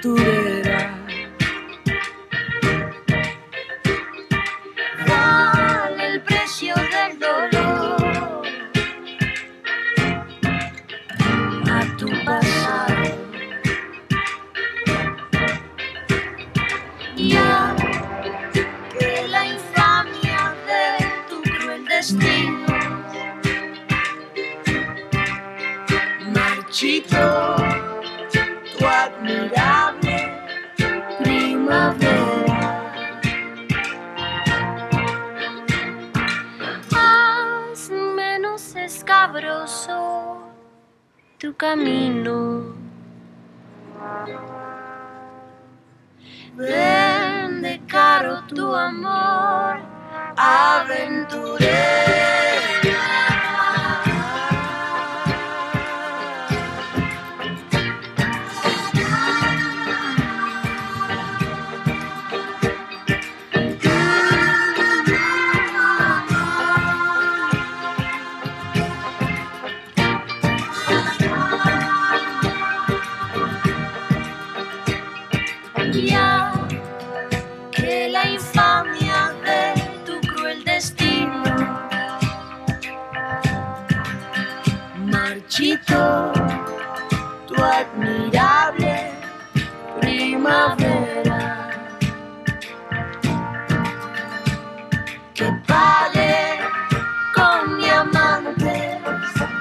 futuro tu camino. Vende caro tu amor, aventurero. Primavera. Que pague con mi amante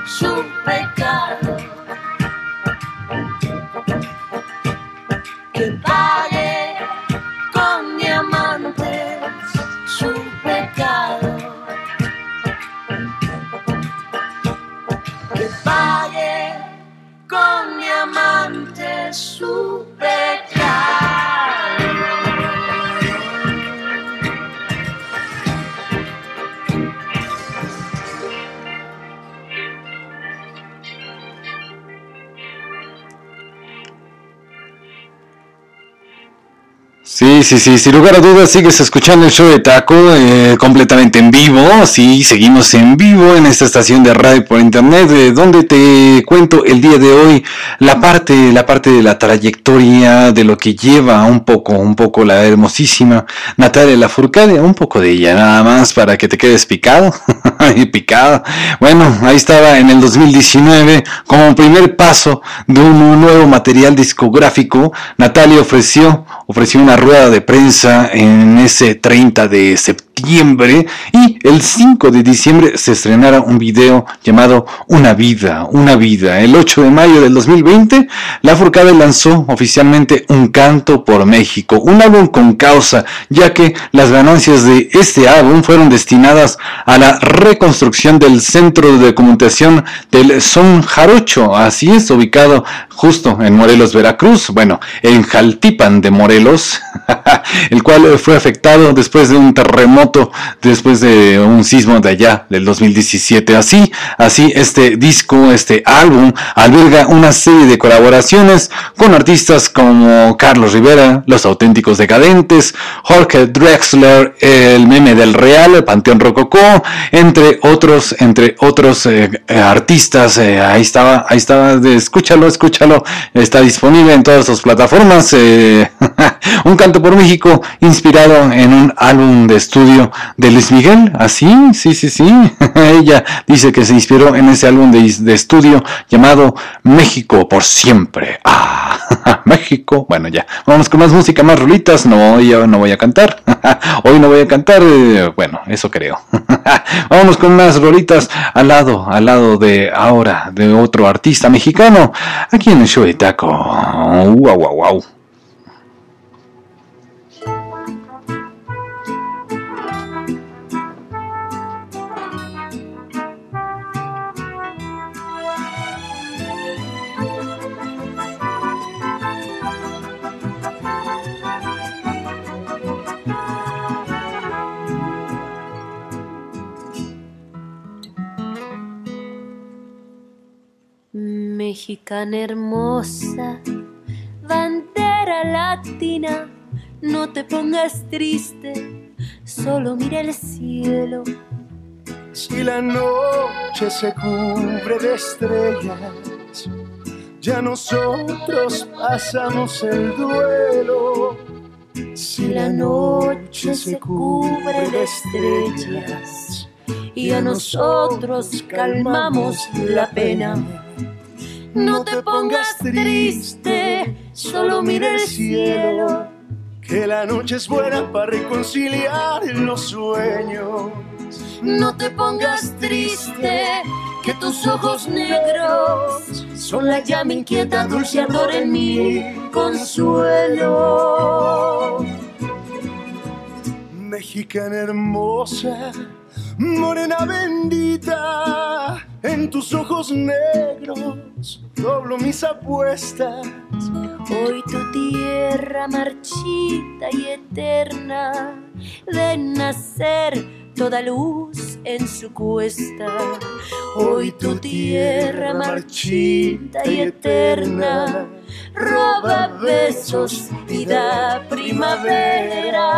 su pecado. Que pague con mi amante su pecado. Que pague con mi amante su pecado Sí, sí, sí, sin lugar a dudas sigues escuchando el show de Taco eh, completamente en vivo, sí, seguimos en vivo en esta estación de radio por internet, eh, donde te cuento el día de hoy la parte, la parte de la trayectoria, de lo que lleva un poco, un poco la hermosísima Natalia Lafourcade, un poco de ella nada más para que te quedes picado, y picado. Bueno, ahí estaba en el 2019 como primer paso de un nuevo material discográfico, Natalia ofreció, ofreció una rueda de prensa en ese 30 de septiembre y el 5 de diciembre se estrenara un video llamado Una vida, una vida. El 8 de mayo del 2020, La Furcade lanzó oficialmente Un canto por México, un álbum con causa, ya que las ganancias de este álbum fueron destinadas a la reconstrucción del centro de comunicación del Son Jarocho, así es, ubicado justo en Morelos, Veracruz, bueno, en Jaltipan de Morelos, el cual fue afectado después de un terremoto, después de un sismo de allá del 2017. Así, así este disco, este álbum alberga una serie de colaboraciones con artistas como Carlos Rivera, Los Auténticos Decadentes, Jorge Drexler, el meme del Real, el Panteón Rococó, entre otros, entre otros eh, eh, artistas. eh, ahí estaba, ahí estaba, escúchalo, escúchalo, está disponible en todas sus plataformas. un canto por México inspirado en un álbum de estudio de Luis Miguel. Así, sí, sí, sí. Ella dice que se inspiró en ese álbum de, estudio llamado México por siempre. Ah, México. Bueno, ya. Vamos con más música, más rolitas. No, yo no voy a cantar. Hoy no voy a cantar. eh, Bueno, eso creo. Vamos con más rolitas al lado, al lado de ahora, de otro artista mexicano. Aquí en el show de Taco. Wow, wow, wow. Mexicana hermosa, bandera latina, no te pongas triste, solo mira el cielo. Si la noche se cubre de estrellas, ya nosotros pasamos el duelo. Si la noche se cubre de estrellas y a nosotros calmamos la pena. No te pongas triste, solo mira el cielo. Que la noche es buena para reconciliar los sueños. No te pongas triste, que tus ojos negros son la llama inquieta, dulce ardor en mi consuelo. Mexicana hermosa, morena bendita, en tus ojos negros doblo mis apuestas. Hoy tu tierra marchita y eterna de nacer toda luz en su cuesta. Hoy tu tierra marchita y eterna roba besos y da primaveras.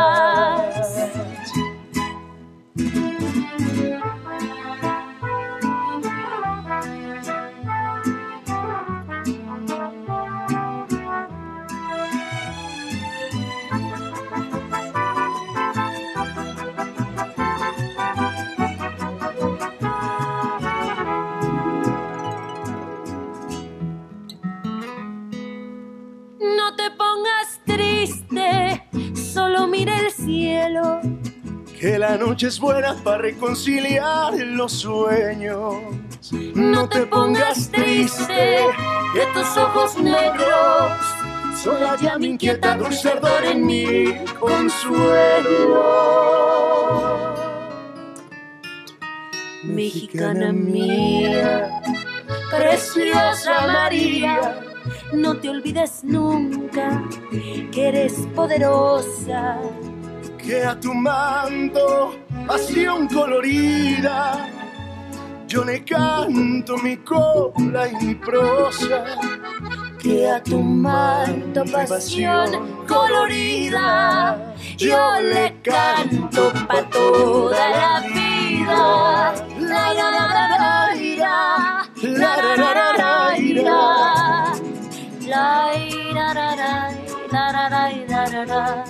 Cielo. Que la noche es buena para reconciliar los sueños. No te pongas triste, que tus ojos negros son la llama inquieta, dulce ardor en mi consuelo. Mexicana mía, preciosa María, no te olvides nunca que eres poderosa. Que a tu mando, pasión colorida, yo le canto mi copla y mi prosa. que a tu manto pasión colorida yo le canto pa' toda la vida. La la la la la ira, la la la la la ira. La ira ra ra, la ra ra ira ra ra. La la la la la ira, la la la la la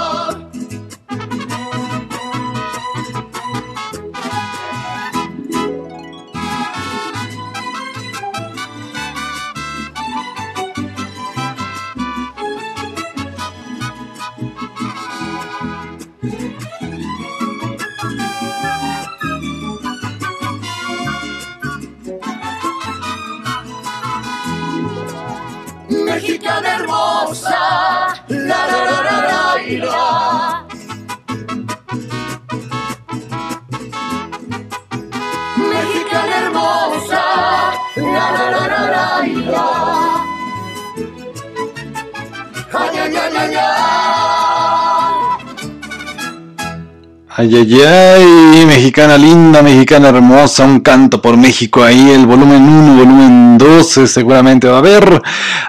Mexicana hermosa, la la la la la ira. Mexicana hermosa, la la la la la ira. Ay, ay, ay, ay, ay. Ay, ay, ay, mexicana linda, mexicana hermosa, un canto por México ahí, el volumen 1, volumen 12 seguramente va a haber.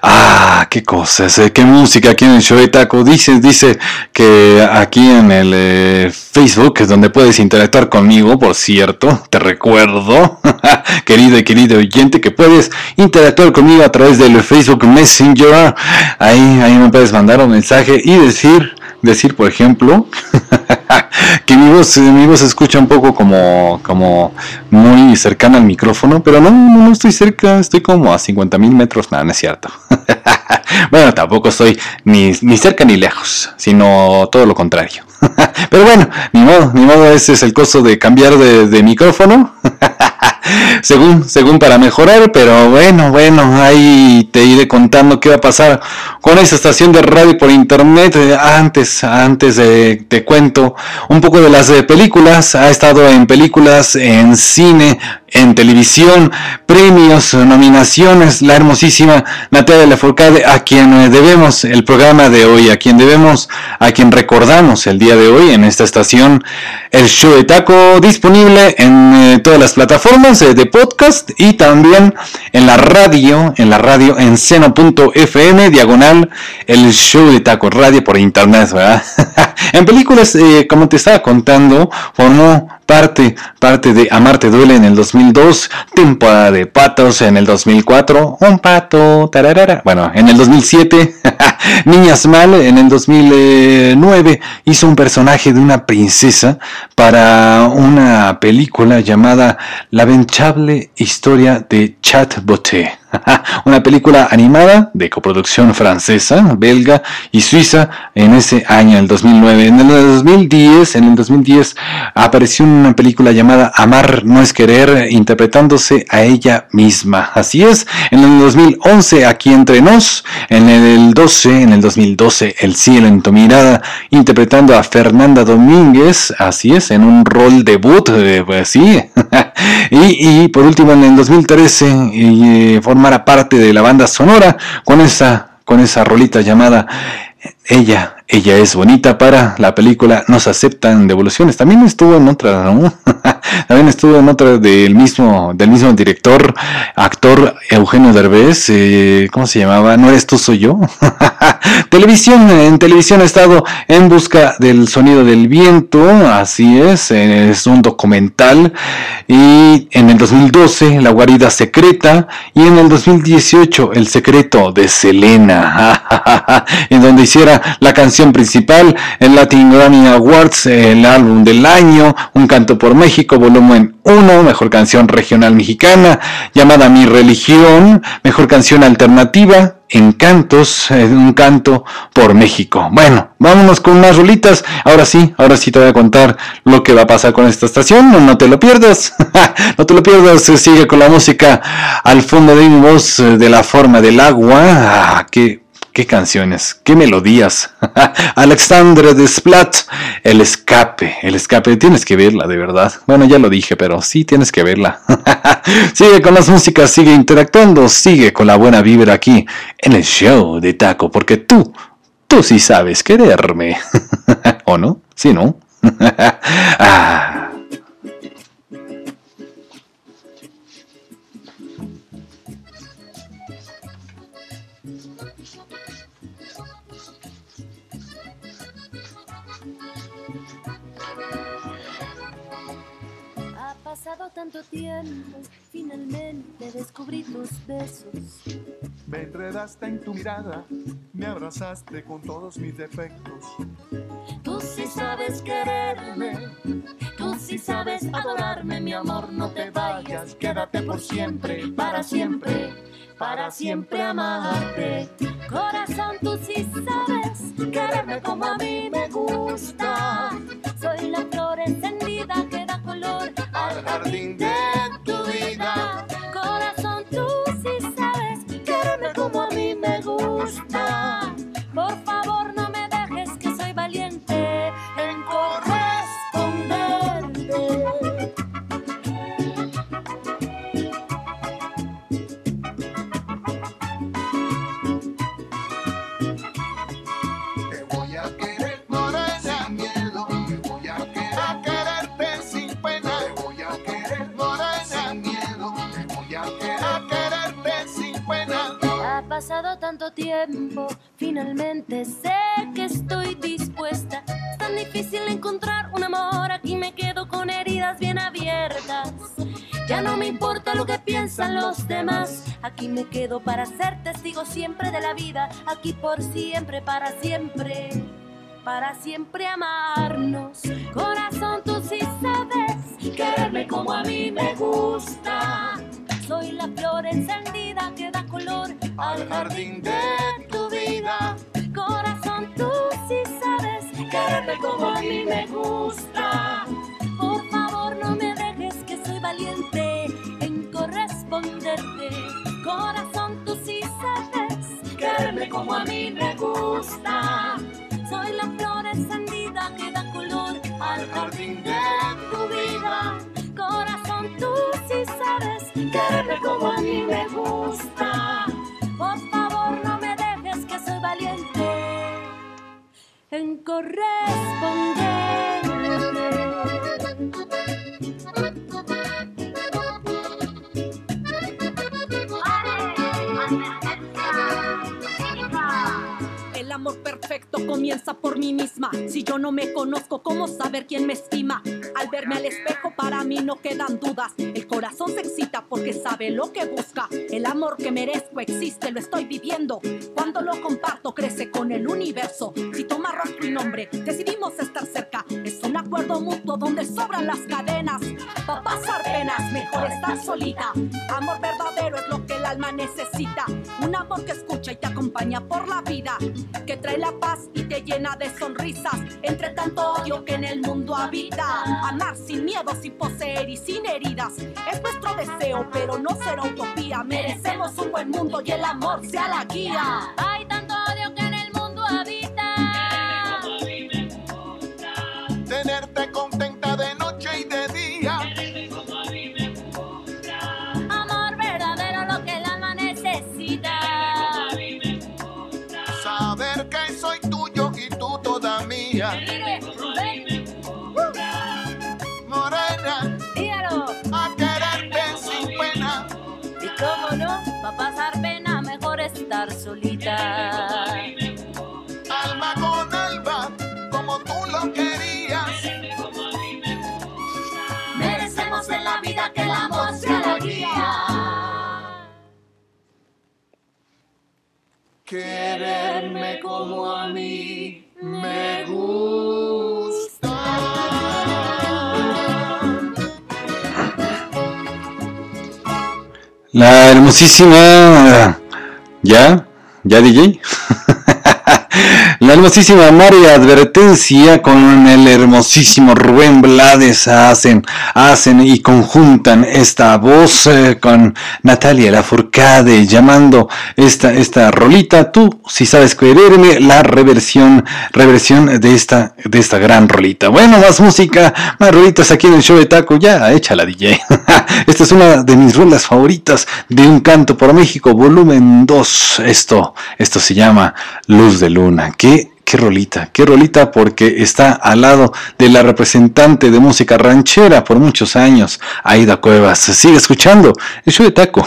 Ah, qué cosas, eh, qué música aquí en el show de Taco. Dice, dice que aquí en el eh, Facebook es donde puedes interactuar conmigo, por cierto, te recuerdo, querido y querido oyente, que puedes interactuar conmigo a través del Facebook Messenger. Ahí, ahí me puedes mandar un mensaje y decir, decir por ejemplo, que mi voz, mi voz se escucha un poco como, como muy cercana al micrófono, pero no, no, no estoy cerca, estoy como a 50 mil metros, nada, no es cierto. bueno, tampoco estoy ni, ni cerca ni lejos, sino todo lo contrario. pero bueno, ni modo, ni modo, ese es el costo de cambiar de, de micrófono. según, según para mejorar, pero bueno, bueno, ahí te iré contando qué va a pasar con esa estación de radio por internet. Antes, antes te cuento un poco de las eh, películas. Ha estado en películas, en cine, en televisión, premios, nominaciones, la hermosísima Natalia Lafourcade, a quien eh, debemos el programa de hoy, a quien debemos, a quien recordamos el día de hoy en esta estación, el show de taco disponible en eh, todas las plataformas eh, de podcast y también en la radio, en la radio en seno.fm, diagonal, el show de taco, radio por internet, ¿verdad? en películas, eh, como te estaba contando, formó parte, parte de Amarte Duele en el 2002, temporada de Patos en el 2004, un pato, tararara. bueno, en el 2007, Niñas Mal en el 2009, hizo un personaje de una princesa para una película llamada La venchable historia de Chat Boté. Una película animada de coproducción francesa, belga y suiza en ese año, el 2009. En el 2010, en el 2010 apareció una película llamada Amar no es querer, interpretándose a ella misma. Así es, en el 2011 aquí entre nos, en el 12, en el 2012 El cielo en tu mirada, interpretando a Fernanda Domínguez, así es, en un rol debut, eh, pues sí. y, por último en el 2013 eh, formara parte de la banda sonora con esa, con esa rolita llamada Ella Ella es bonita para la película Nos aceptan devoluciones. También estuvo en otra, ¿no? También estuvo en otra del mismo, del mismo director, actor Eugenio Derbez. eh, ¿Cómo se llamaba? ¿No eres tú, soy yo? televisión, en televisión ha estado en busca del sonido del viento. Así es, es un documental. Y en el 2012, La guarida secreta. Y en el 2018, El secreto de Selena. en donde hiciera la canción principal, el Latin Grammy Awards, el álbum del año, Un canto por México, volumen 1, mejor canción regional mexicana, llamada Mi religión, mejor canción alternativa, Encantos, eh, un canto por México. Bueno, vámonos con unas rolitas. Ahora sí, ahora sí te voy a contar lo que va a pasar con esta estación. No, no te lo pierdas. no te lo pierdas. Sigue con la música al fondo de mi voz eh, de la forma del agua. Ah, qué Qué canciones, qué melodías. Alexandre Desplat, El Escape, El Escape, tienes que verla, de verdad. Bueno, ya lo dije, pero sí tienes que verla. sigue con las músicas, sigue interactuando, sigue con la buena vibra aquí en el show de Taco, porque tú, tú sí sabes quererme. ¿O no? Sí, ¿no? ah. Pasado tanto tiempo, finalmente descubrí tus besos. Me enredaste en tu mirada, me abrazaste con todos mis defectos. Tú sí sabes quererme, tú sí sabes adorarme, mi amor, no te vayas, quédate por siempre, para siempre, para siempre amarte. Corazón, tú sí sabes quererme como a mí me gusta. Soy la flor encendida que da al jardín de tu vida. Corazón, tú sí sabes quererme como a mí me gusta. Tiempo, finalmente sé que estoy dispuesta. Es tan difícil encontrar un amor, aquí me quedo con heridas bien abiertas. Ya no me importa lo que piensan los demás, aquí me quedo para ser testigo siempre de la vida, aquí por siempre, para siempre, para siempre amarnos. Corazón, tú sí sabes quererme como a mí me gusta. Soy la flor encendida que da color al jardín de tu vida. Corazón, tú sí sabes quererme como a mí me gusta. Por favor, no me dejes que soy valiente en corresponderte. Corazón, tú sí sabes quererme como a mí me gusta. Soy la flor encendida quererme como a mí me gusta. Por favor, no me dejes que soy valiente en El amor perfecto comienza por mí misma. Si yo no me conozco, ¿cómo saber quién me estima? Al verme al espejo, para mí no quedan dudas. El corazón se excita porque sabe lo que busca. El amor que merezco existe, lo estoy viviendo. Cuando lo comparto, crece con el universo. Si toma rostro y nombre, decidimos estar cerca. Es un acuerdo mutuo donde sobran las cadenas. Pa' pasar penas, mejor estar solita. Amor verdadero es lo que el alma necesita. Un amor que escucha y te acompaña por la vida. Que trae la paz y te llena de sonrisas. Entre tanto odio que en el mundo habita. Amar sin miedo, sin poseer y sin heridas. Es nuestro deseo, pero no será utopía. Merecemos un buen mundo y el amor sea la guía. Hay tanto tuya. Morena, Dígalo. a quererte sin pena. Y cómo no, pa' pasar pena, mejor estar solita. Alma con alma, como tú lo querías. Merecemos en la vida que el amor sea la guía. Quererme como a mí me gusta. La hermosísima. ¿Ya? ¿Ya DJ? La hermosísima María Advertencia con el hermosísimo Rubén Blades hacen, hacen y conjuntan esta voz eh, con Natalia Lafourcade llamando esta, esta rolita, tú si sabes quererme, la reversión, reversión de esta, de esta gran rolita. Bueno, más música, más rolitas aquí en el show de Taco, ya, échala DJ. Esta es una de mis rolas favoritas de Un Canto por México, volumen 2. Esto, esto se llama Luz de Luna. ¿Qué, qué rolita? ¿Qué rolita? Porque está al lado de la representante de música ranchera por muchos años, Aida Cuevas. Sigue escuchando el show de Taco.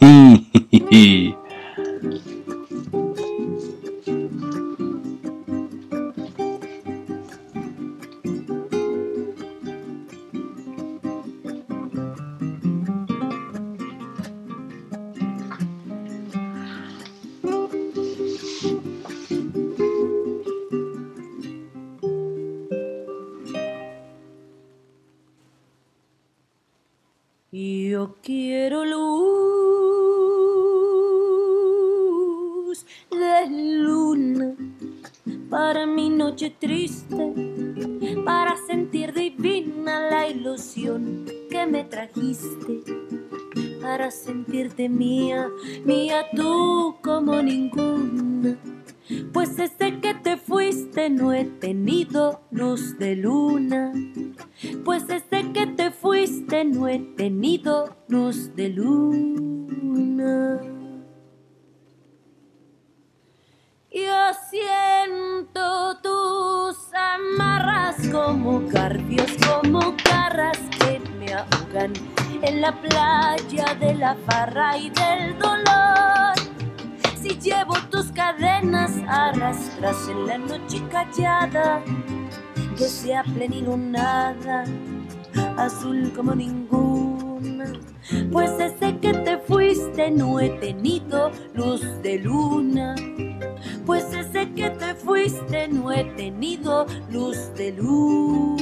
Yo quiero luz de luna para mi noche triste, para sentir divina la ilusión que me trajiste, para sentirte mía, mía tú como ninguna. Pues desde que te fuiste no he tenido luz de luna. Pues desde que te fuiste no he tenido luz de luna. Yo siento tus amarras como garfios, como garras que me ahogan en la playa de la farra y del dolor. Si llevo tus cadenas arrastras en la noche callada, que sea plenilunada, azul como ninguna. Pues desde que te fuiste no he tenido luz de luna. Pues desde que te fuiste no he tenido luz de luna.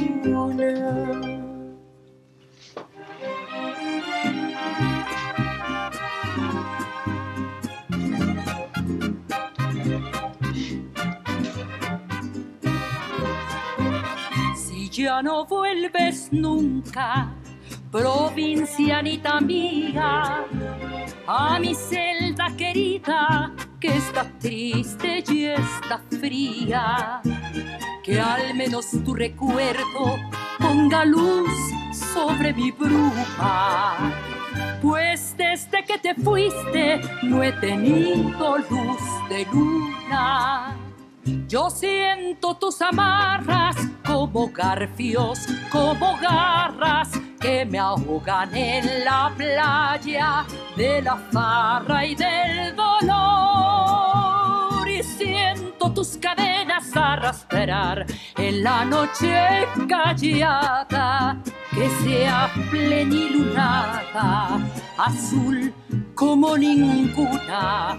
Ya no vuelves nunca, provincianita mía, a mi celda querida que está triste y está fría, que al menos tu recuerdo ponga luz sobre mi bruma. Pues desde que te fuiste no he tenido luz de luna. Yo siento tus amarras como garfios, como garras que me ahogan en la playa de la farra y del dolor. Y siento tus cadenas arrastrar en la noche callada que sea plenilunada, azul como ninguna.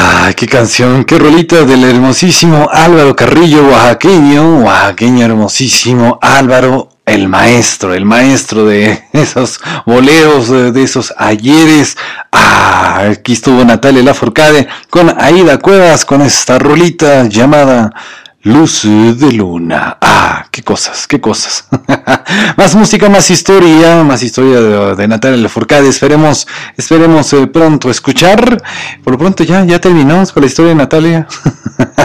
qué canción, qué rolita del hermosísimo Álvaro Carrillo, oaxaqueño, oaxaqueño hermosísimo Álvaro, el maestro, el maestro de esos boleros, de, esos ayeres. Ah, aquí estuvo Natalia Lafourcade con Aida Cuevas, con esta rolita llamada Luz de luna. Ah, qué cosas, qué cosas. más música, más historia, más historia de, Natalia Lafourcade. Esperemos, esperemos eh, pronto escuchar. Por lo pronto ya, ya terminamos con la historia de Natalia.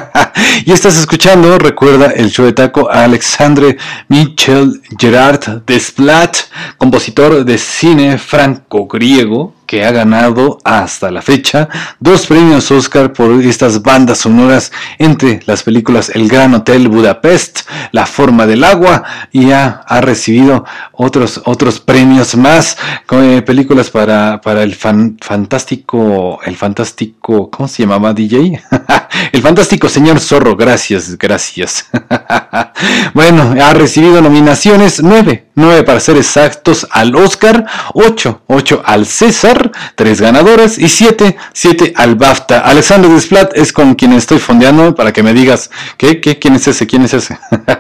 y estás escuchando, recuerda el show de taco a Alexandre Michel Gerard Desplat, compositor de cine franco-griego que ha ganado hasta la fecha dos premios Oscar por estas bandas sonoras entre las películas El Gran Hotel Budapest, La Forma del Agua y ha, ha recibido otros, otros premios más, eh, películas para, para el fan- fantástico, el fantástico, ¿cómo se llamaba DJ? el fantástico señor Zorro, gracias, gracias. bueno, ha recibido nominaciones, nueve, nueve para ser exactos al Oscar, ocho, ocho al César, tres ganadoras y siete, siete al BAFTA. Alexander Desplat es con quien estoy fondeando para que me digas, ¿qué, qué, quién es ese, quién es ese?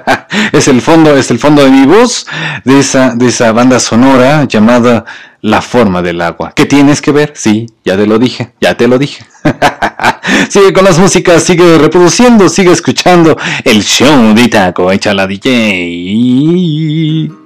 es el fondo, es el fondo de mi voz de esa, de esa banda sonora llamada La Forma del Agua. ¿Qué tienes que ver? Sí, ya te lo dije, ya te lo dije. sigue con las músicas, sigue reproduciendo, sigue escuchando el show de Taco, echa la DJ.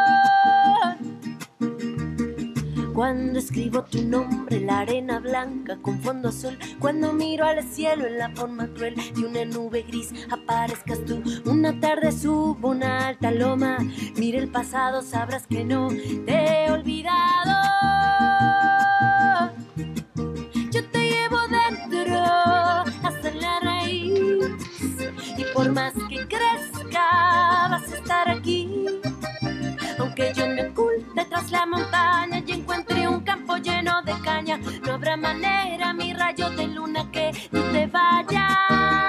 Cuando escribo tu nombre, la arena blanca con fondo azul. Cuando miro al cielo en la forma cruel de una nube gris, aparezcas tú. Una tarde subo una alta loma. Mira el pasado, sabrás que no te he olvidado. Yo te llevo dentro hasta la raíz. Y por más que crezca, vas a estar aquí. Manera, mi rayo de luna, que tú te vayas.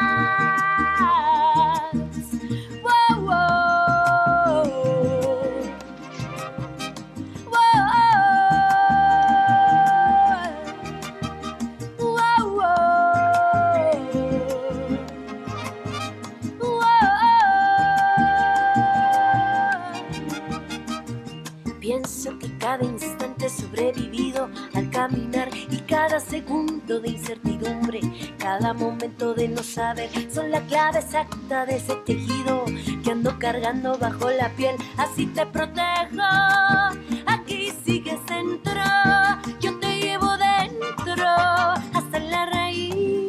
Cada segundo de incertidumbre, cada momento de no saber son la clave exacta de ese tejido que ando cargando bajo la piel. Así te protejo, aquí sigues dentro, yo te llevo dentro hasta la raíz.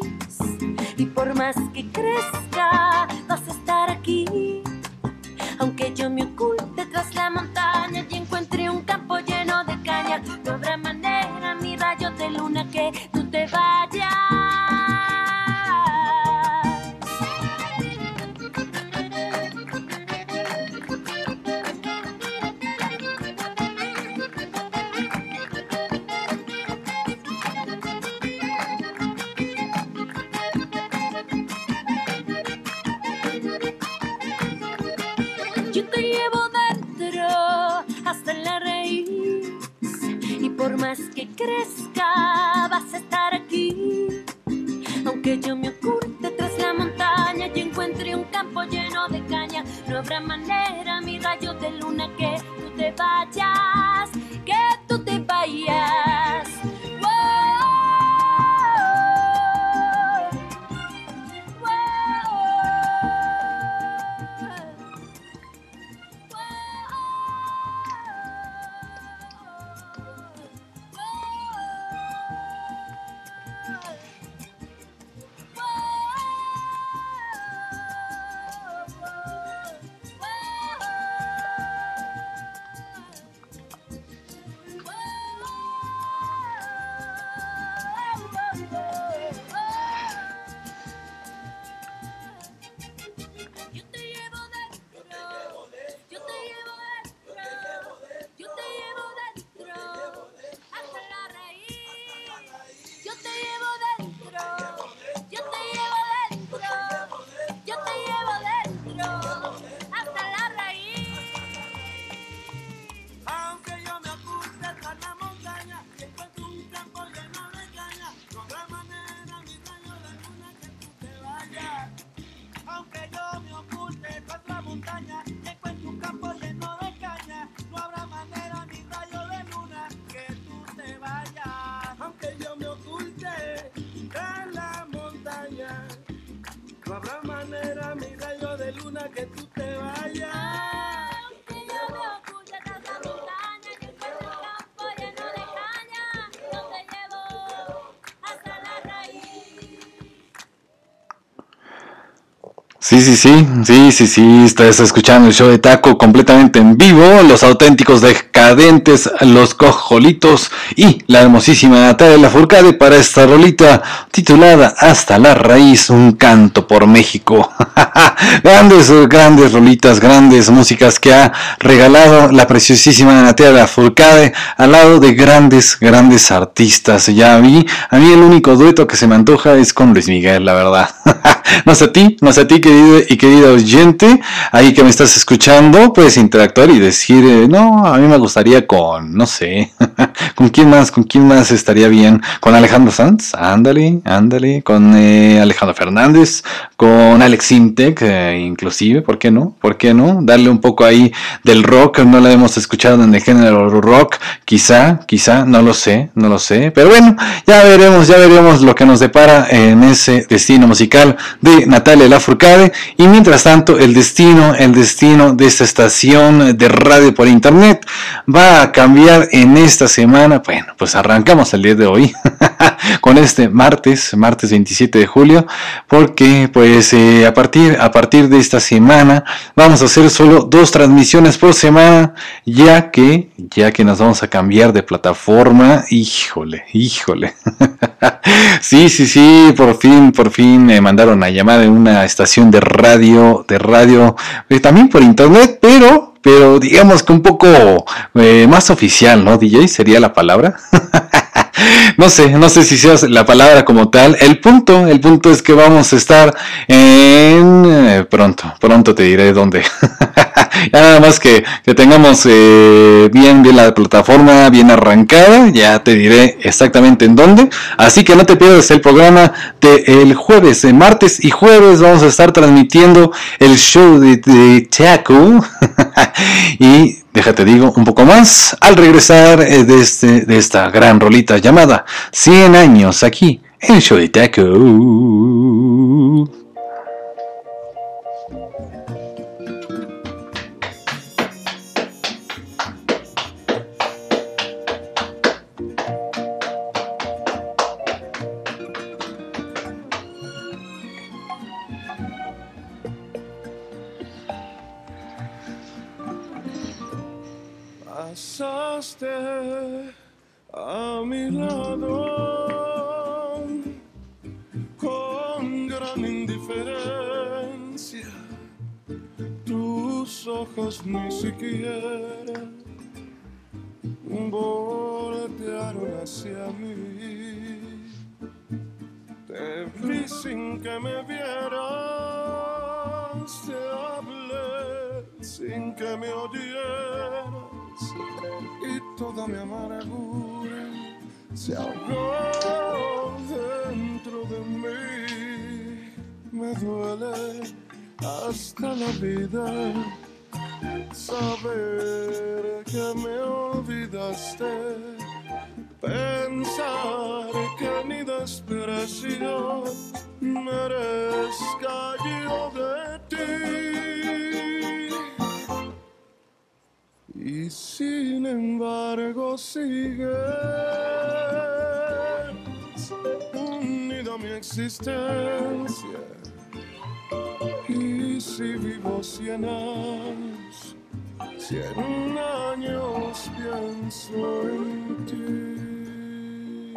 Y por más que crezca, vas a estar aquí. Sí, sí, sí, sí, sí, sí, estás escuchando el show de Taco completamente en vivo, los auténticos decadentes, los cojolitos y la hermosísima Natalia Lafourcade para esta rolita titulada Hasta la raíz, un canto por México. grandes, grandes rolitas, grandes músicas que ha regalado la preciosísima Natalia Lafourcade al lado de grandes, grandes artistas. Ya vi, a mí el único dueto que se me antoja es con Luis Miguel, la verdad. no sé a ti, no sé a ti, querido y querido oyente, ahí que me estás escuchando, puedes interactuar y decir, eh, no, a mí me gustaría con, no sé, con quién más, con quién más estaría bien, con Alejandro Sanz, ándale, ándale, con eh, Alejandro Fernández, con Alex Intec, eh, inclusive, ¿por qué no? ¿Por qué no? Darle un poco ahí del rock, no la hemos escuchado en el género rock, quizá, quizá, no lo sé, no lo sé, pero bueno, ya veremos, ya veremos lo que nos depara en ese destino musical de Natalia Lafourcade. Y mientras tanto el destino, el destino de esta estación de radio por internet va a cambiar en esta semana, bueno, pues arrancamos el día de hoy con este martes, martes 27 de julio, porque pues eh, a, partir, a partir de esta semana vamos a hacer solo dos transmisiones por semana, ya que, ya que nos vamos a cambiar de plataforma, híjole, híjole. sí, sí, sí, por fin, por fin me mandaron a llamar en una estación de radio, de radio, eh, también por internet, pero, pero digamos que un poco eh, más oficial, ¿no? DJ sería la palabra. no sé, no sé si sea la palabra como tal. El punto, el punto es que vamos a estar en eh, pronto, pronto te diré dónde. ya nada más que, que tengamos eh, bien, bien la plataforma bien arrancada, ya te diré exactamente en dónde. Así que no te pierdas el programa de el jueves, eh, martes y jueves vamos a estar transmitiendo el show de, de Taco. y déjate digo un poco más al regresar eh, de, este, de esta gran rolita llamada 100 años aquí en show Taco. Mí. Te vi sin que me vieras, te hablé sin que me oyeras y toda mi amargura se ahogó dentro de mí. Me duele hasta la vida saber que me olvidaste. Pensar que ni desprecio merezca yo de ti. Y sin embargo sigues unido a mi existencia. Y si vivo cien años, cien años pienso en ti.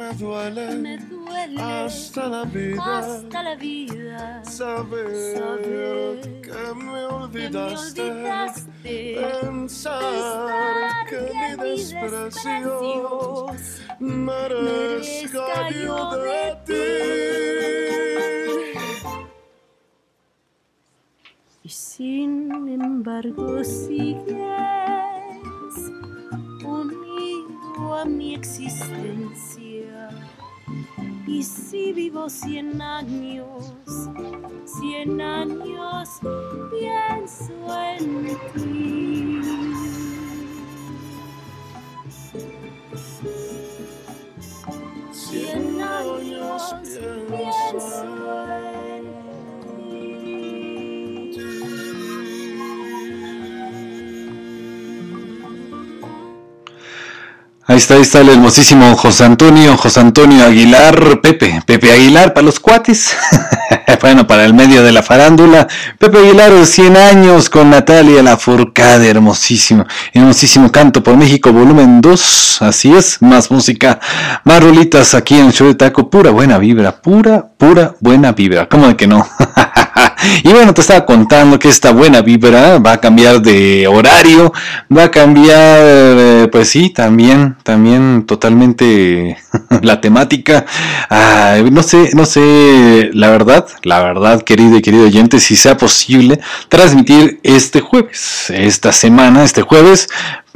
Me duele, Me duele hasta la vida hasta la vida saber, saber que me que me olvidaste. olvidaste. Pensar que mi desprecio merezca yo de ti. Y sin embargo sigues unido a mi existencia. Y si vivo cien años, cien años pienso en ti. Cien años pienso en Ahí está, ahí está el hermosísimo José Antonio, José Antonio Aguilar, Pepe, Pepe Aguilar para los cuates. bueno, para el medio de la farándula. Pepe Aguilar, 100 años con Natalia Lafourcade, hermosísimo, hermosísimo canto por México, volumen 2. Así es, más música, más rolitas aquí en show de taco, pura buena vibra, pura, pura buena vibra. ¿Cómo de que no? y bueno, te estaba contando que esta buena vibra va a cambiar de horario, va a cambiar, eh, pues sí, también, también totalmente la temática. No sé, no sé, la verdad, la verdad, querido y querido oyente, si sea posible transmitir este jueves, esta semana, este jueves.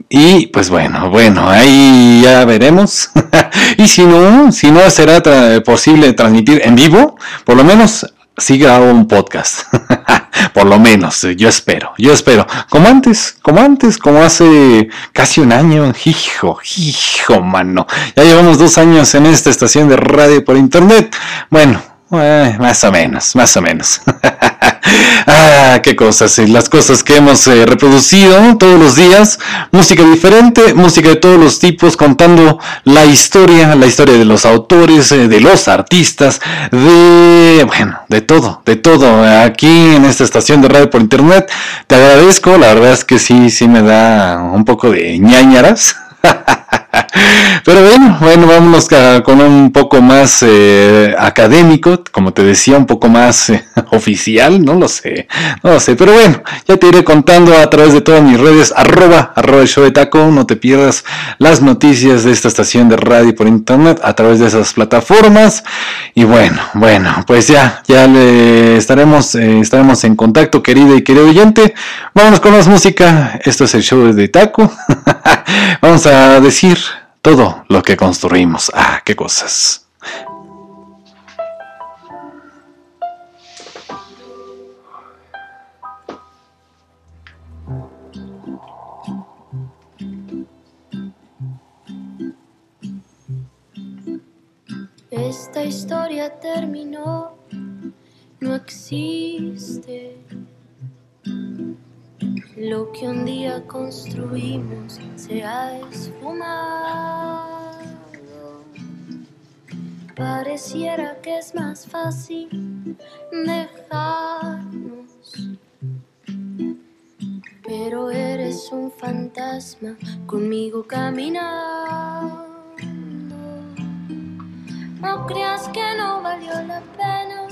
Y pues bueno, bueno, ahí ya veremos. y si no, si no será posible transmitir en vivo, por lo menos sí grabo un podcast. Por lo menos, yo espero, yo espero. Como antes, como antes, como hace casi un año. Hijo, hijo, mano. Ya llevamos dos años en esta estación de radio por internet. Bueno, más o menos, más o menos. ah, qué cosas, las cosas que hemos eh, reproducido todos los días. Música diferente, música de todos los tipos, contando la historia, la historia de los autores, eh, de los artistas, de, bueno, de todo, de todo. Aquí en esta estación de radio por internet, te agradezco, la verdad es que sí, sí me da un poco de ñañaras. Pero bueno, bueno, vámonos con un poco más eh, académico, como te decía, un poco más eh, oficial, no lo sé, no lo sé, pero bueno, ya te iré contando a través de todas mis redes, arroba, arroba el show de taco, no te pierdas las noticias de esta estación de radio por internet a través de esas plataformas. Y bueno, bueno, pues ya, ya le estaremos, eh, estaremos en contacto, querido y querido oyente. Vámonos con más música, esto es el show de taco. Vamos a decir todo lo que construimos. Ah, qué cosas. Esta historia terminó, no existe. Lo que un día construimos se ha esfumado. Pareciera que es más fácil dejarnos. Pero eres un fantasma conmigo caminando. No creas que no valió la pena.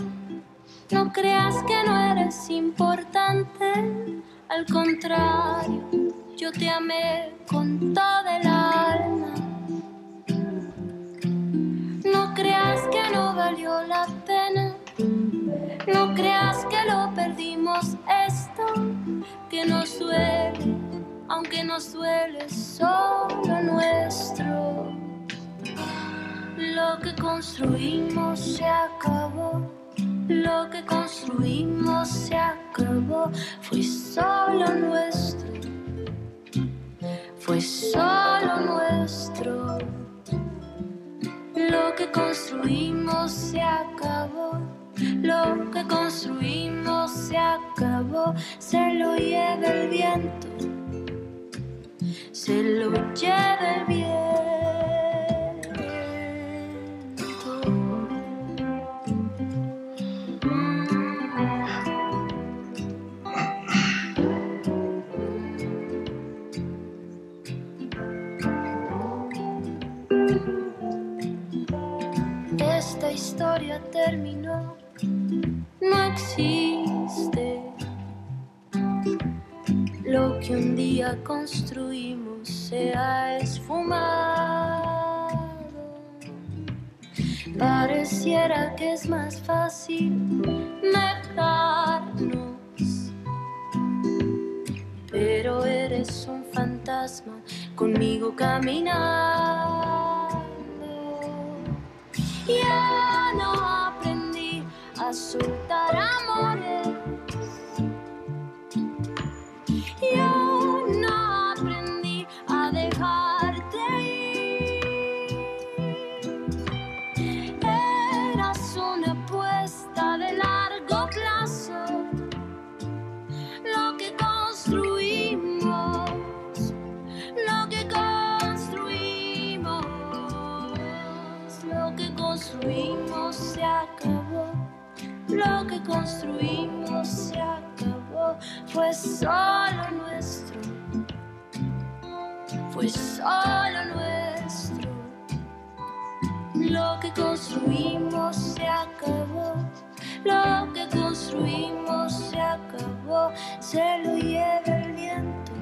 No creas que no eres importante. Al contrario, yo te amé con toda el alma. No creas que no valió la pena. No creas que lo perdimos esto que nos duele, aunque nos duele solo nuestro. Lo que construimos se acabó. Lo que construimos se acabó. Fue solo nuestro. Fue solo nuestro. Lo que construimos se acabó. Lo que construimos se acabó. Se lo lleva el viento. Se lo lleva el viento. Esta historia terminó, no existe. Lo que un día construimos se ha esfumado. Pareciera que es más fácil dejarnos, pero eres un fantasma conmigo caminando. Ya no aprendí a soltar amores. Yo construimos se acabó. Lo que construimos se acabó, fue solo nuestro, fue solo nuestro. Lo que construimos se acabó, lo que construimos se acabó, se lo lleva el viento,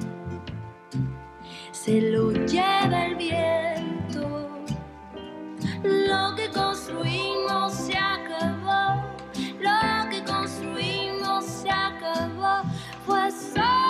se lo lleva el viento. Lo que construimos se acabó. Lo que construimos se acabó, fue solo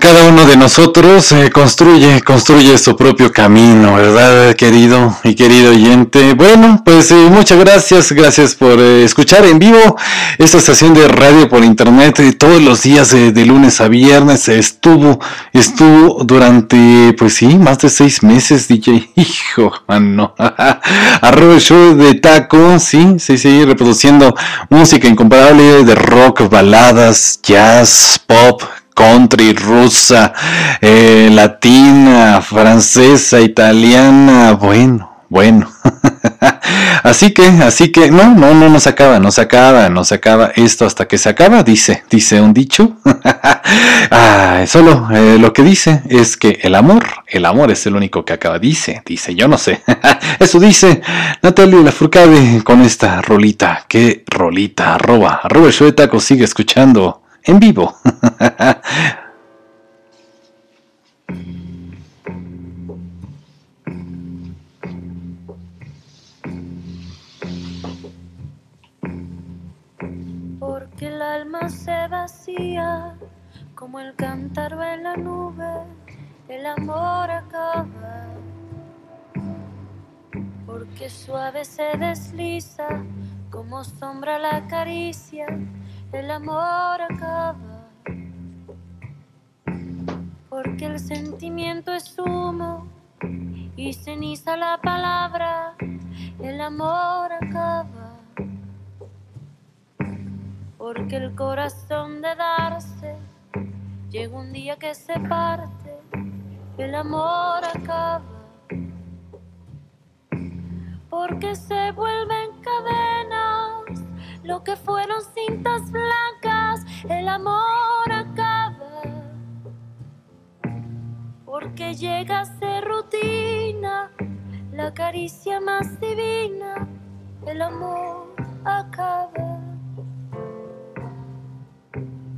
Cada uno, de nosotros eh, construye, construye su propio camino, ¿verdad, querido y querido oyente? Bueno, pues eh, muchas gracias, gracias por eh, escuchar en vivo esta estación de radio por internet eh, todos los días eh, de lunes a viernes. Estuvo, estuvo durante, pues sí, más de seis meses, DJ. Hijo, mano. Arroba show de taco, sí, sí, sí, reproduciendo música incomparable de rock, baladas, jazz, pop, country, rusa, eh, latina, francesa, italiana, bueno, bueno. así que, así que, no, no, no nos acaba, no se acaba, no se acaba esto hasta que se acaba, dice, dice un dicho. ah, solo eh, lo que dice es que el amor, el amor es el único que acaba, dice, dice, yo no sé. Eso dice Natalia Lafourcade con esta rolita, qué rolita, arroba, arroba el sigue escuchando en vivo. Porque el alma se vacía como el cántaro en la nube, el amor acaba. Porque suave se desliza como sombra la caricia, el amor acaba. Porque el sentimiento es humo y ceniza la palabra, el amor acaba. Porque el corazón de darse llega un día que se parte, el amor acaba. Porque se vuelven cadenas lo que fueron cintas blancas, el amor acaba. Porque llega a ser rutina, la caricia más divina, el amor acaba.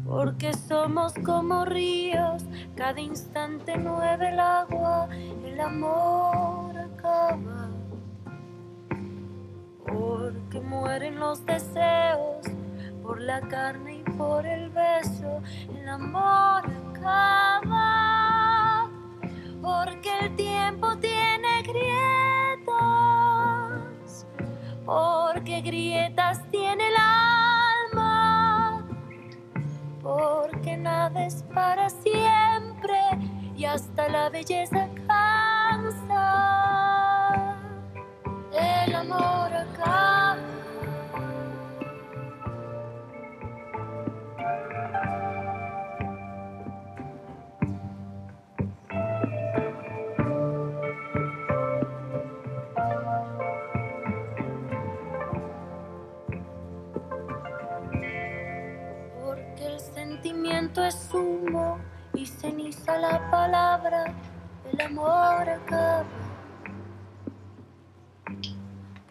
Porque somos como ríos, cada instante mueve el agua, el amor acaba. Porque mueren los deseos, por la carne y por el beso, el amor acaba, porque el tiempo tiene grietas, porque grietas tiene el alma, porque nada es para siempre y hasta la belleza cansa. El amor acaba. Porque el sentimiento es humo y ceniza la palabra, el amor acaba.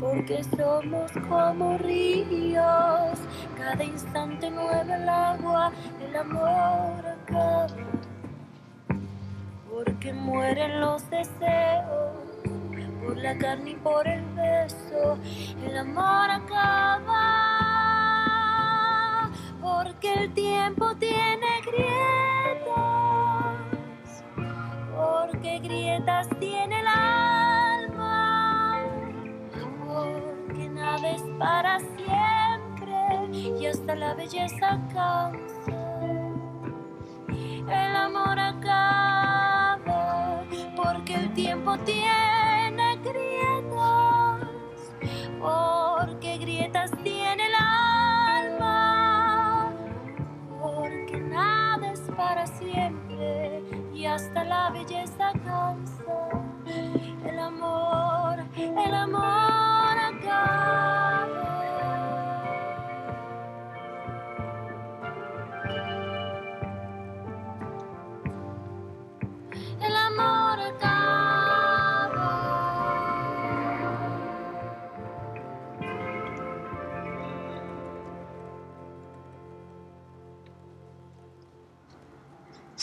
Porque somos como ríos, cada instante nueve el agua, el amor acaba. Porque mueren los deseos, por la carne y por el beso, el amor acaba. Porque el tiempo tiene grietas, porque grietas tiene el porque nada es para siempre y hasta la belleza cansa. El amor acaba porque el tiempo tiene grietas, porque grietas tiene el alma porque nada es para siempre y hasta la belleza cansa. El amor, el amor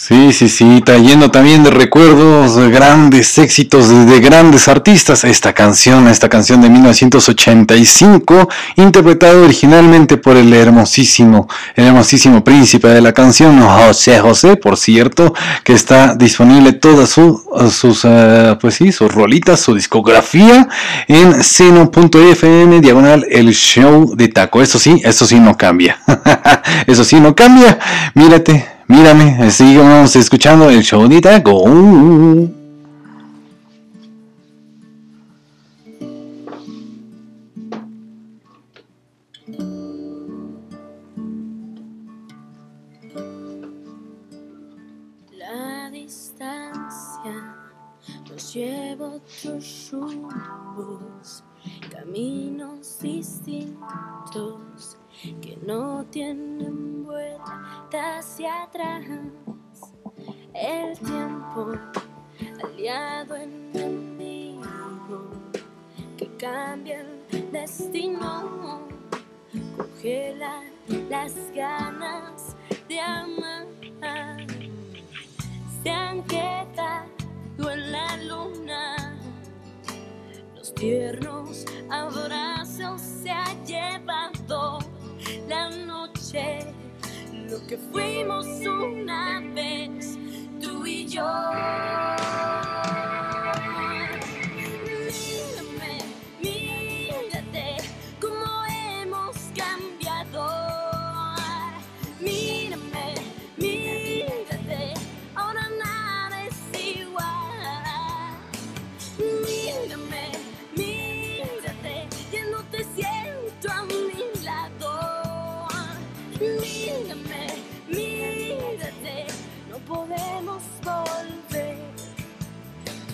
Sí, sí, sí, trayendo también de recuerdos de grandes éxitos de, de grandes artistas. Esta canción, esta canción de 1985, interpretada originalmente por el hermosísimo, el hermosísimo príncipe de la canción, José José, por cierto, que está disponible todas su- sus, eh, pues sí, sus rolitas, su discografía en seno.fm diagonal el show de taco. Eso sí, eso sí no cambia. eso sí no cambia. Mírate. Mírame, sigamos escuchando el show de. La distancia nos lleva otros rumbos, caminos distintos que no tienen hacia atrás. El tiempo aliado enemigo que cambia el destino, congela las ganas de amar se han quedado en la luna. Los tiernos abrazos se ha llevado la noche, lo que fuimos una vez, tú y yo.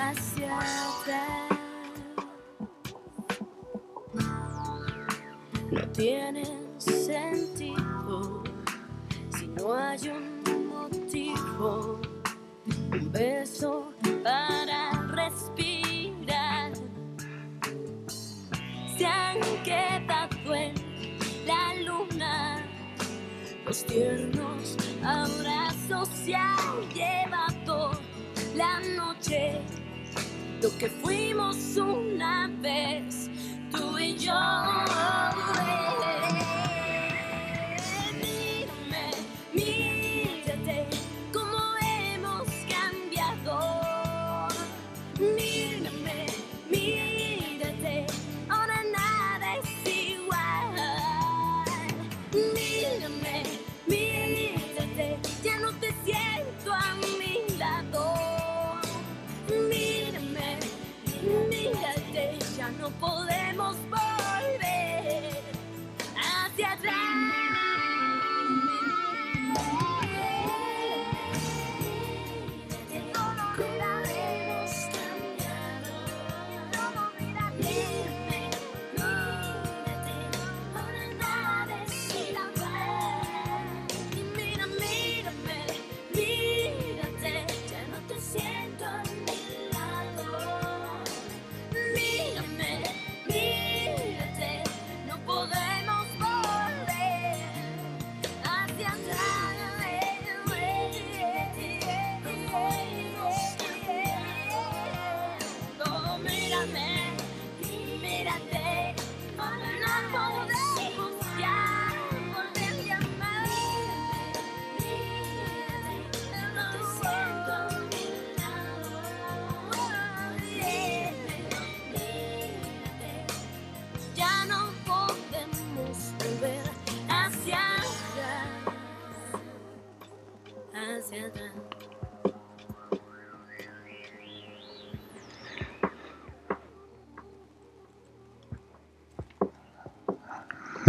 hacia. No tiene sentido si no hay un motivo, un beso para respirar. Se han quedado en la luna los tiernos abrazos se han llevado la noche. Lo que fuimos una vez, tú y yo.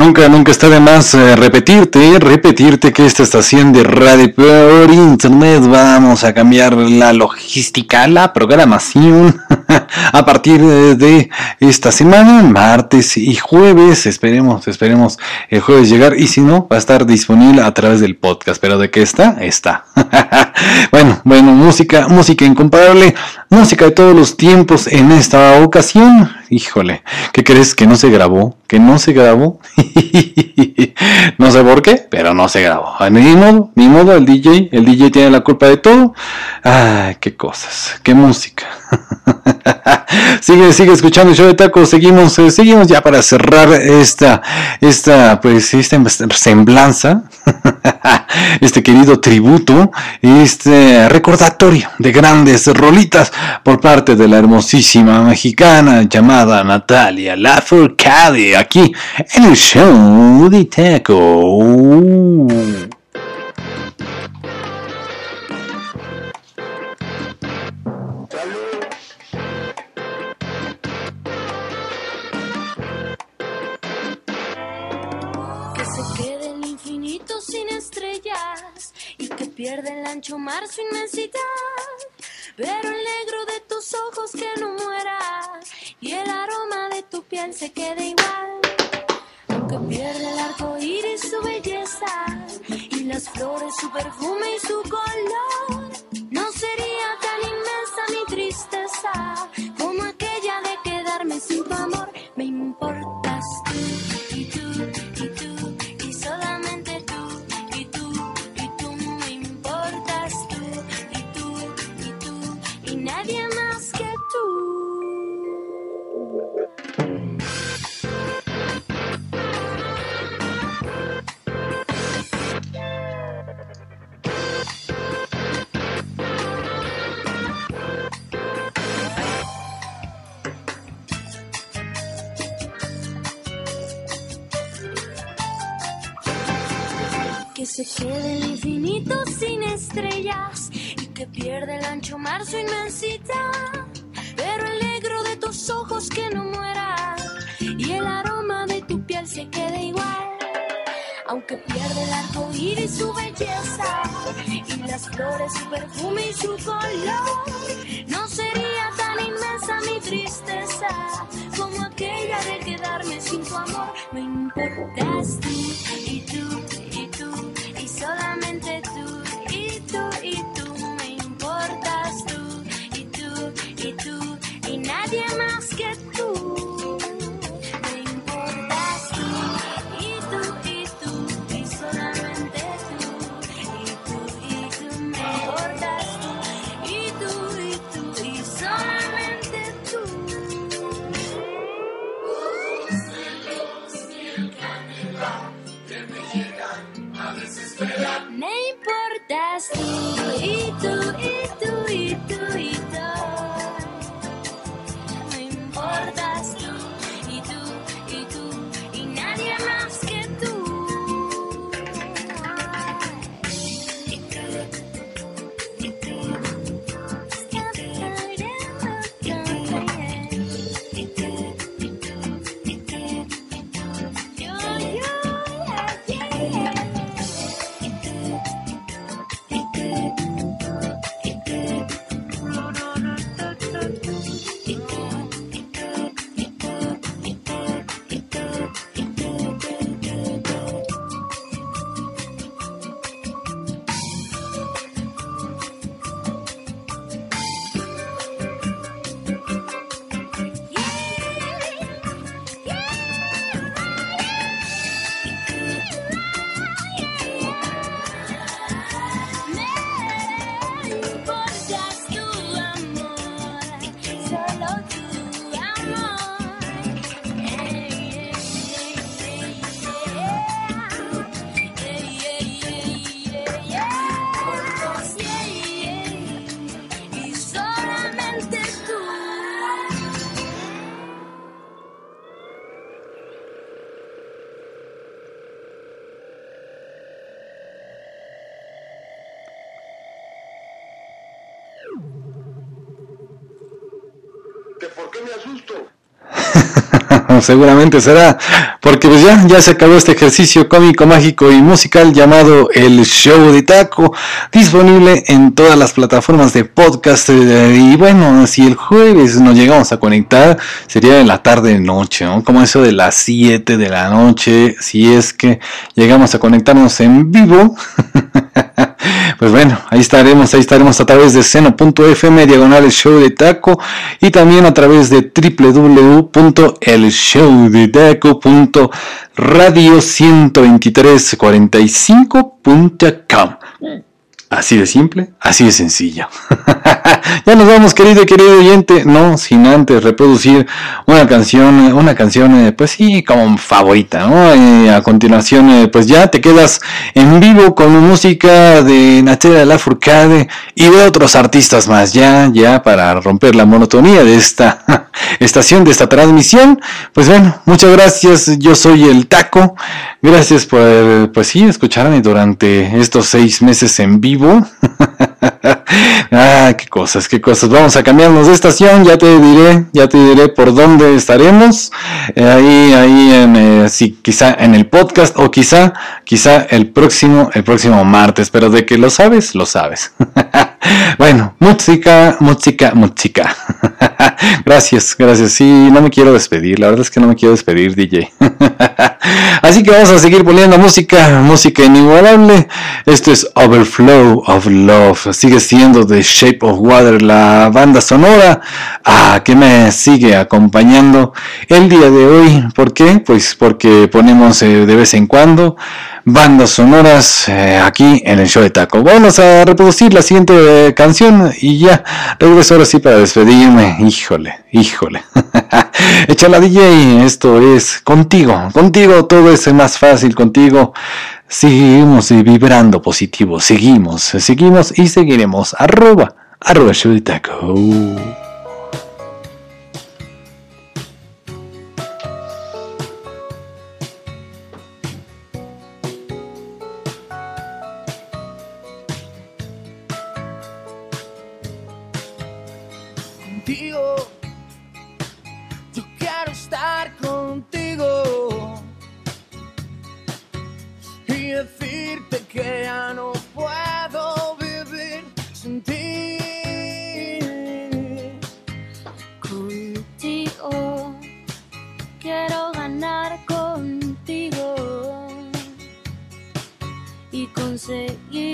Nunca, nunca está de más eh, repetirte, repetirte que esta estación de radio por internet vamos a cambiar la logística, la programación a partir de, de esta semana, martes y jueves. Esperemos, esperemos el jueves llegar y si no, va a estar disponible a través del podcast. Pero de qué está, está. bueno, bueno, música, música incomparable, música de todos los tiempos en esta ocasión. Híjole, ¿qué crees que no se grabó? ¿Que no se grabó? no sé por qué, pero no se grabó. Ni modo, ni modo, el DJ, el DJ tiene la culpa de todo. Ay, qué cosas, qué música. sigue, sigue escuchando el show de tacos, seguimos, eh, seguimos ya para cerrar esta, esta, pues, esta semblanza, este querido tributo, este recordatorio de grandes rolitas por parte de la hermosísima mexicana llamada Natalia Lafourcade, aquí en el show de taco. Pierda el ancho mar su inmensidad. Pero el negro de tus ojos que no muera y el aroma de tu piel se quede igual. Aunque pierda el arco iris su belleza y las flores su perfume y su color, no sería tan inmensa mi tristeza como aquella de quedarme sin tu amor. Me importas Que se quede el infinito sin estrellas y que pierda el ancho mar su inmensidad. Pero el negro de tus ojos que no muera y el aroma de tu piel se quede igual. Aunque pierda el arco iris su belleza y las flores su perfume y su color, no sería tan inmensa mi tristeza como aquella de quedarme sin tu amor. Me importa Seguramente, Me importas tú, y tú, y tú, y tú, y tú. Seguramente será porque pues ya, ya se acabó este ejercicio cómico, mágico y musical llamado El Show de Taco, disponible en todas las plataformas de podcast. eh, y bueno, si el jueves nos llegamos a conectar, sería en la tarde noche, ¿no? Como eso de las 7 de la noche, si es que llegamos a conectarnos en vivo. Pues bueno, ahí estaremos, ahí estaremos a través de seno.fm diagonal show de taco y también a través de www.elshowdetaco.radio 12345.com. Así de simple, así de sencillo. ya nos vamos, querido y querido oyente, no sin antes reproducir una canción, una canción, eh, pues sí, como favorita, ¿no? Eh, a continuación, eh, pues ya te quedas en vivo con música de Natera Lafourcade y de otros artistas más, ya, ya para romper la monotonía de esta estación, de esta transmisión. Pues bueno, muchas gracias, yo soy el Taco, gracias por, pues sí, escucharme durante estos seis meses en vivo. ah, qué cosas, qué cosas. Vamos a cambiarnos de estación, ya te diré, ya te diré por dónde estaremos. Eh, ahí, ahí en, eh, sí, quizá en el podcast o quizá, quizá el próximo, el próximo martes, pero de que lo sabes, lo sabes. bueno, música, música, música. gracias, gracias. Sí, no me quiero despedir, la verdad es que no me quiero despedir, DJ. Así que vamos a seguir poniendo música, música inigualable. Esto es Overflow of Love. Sigue siendo The Shape of Water, la banda sonora ah, que me sigue acompañando el día de hoy. ¿Por qué? Pues porque ponemos eh, de vez en cuando bandas sonoras eh, aquí en el show de Taco. Vamos a reproducir la siguiente eh, canción y ya regreso ahora sí para despedirme. Híjole, híjole. Échala DJ, esto es contigo, contigo todo es más fácil, contigo seguimos vibrando positivo, seguimos, seguimos y seguiremos. Arroba, arroba show de Taco. Y conseguir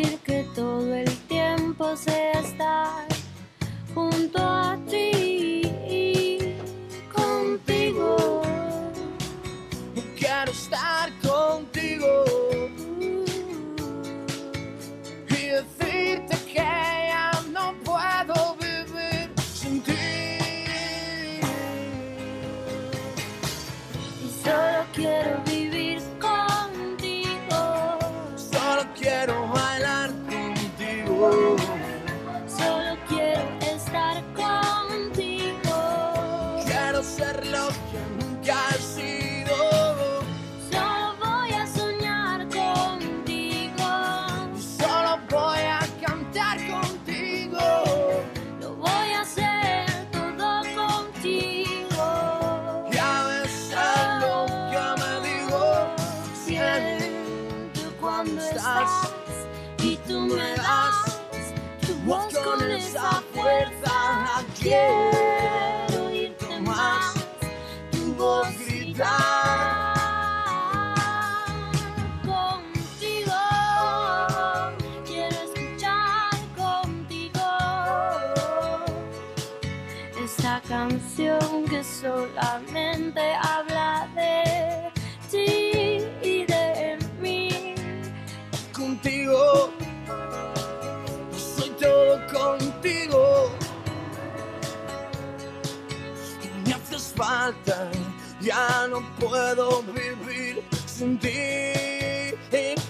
ya no puedo vivir sin ti.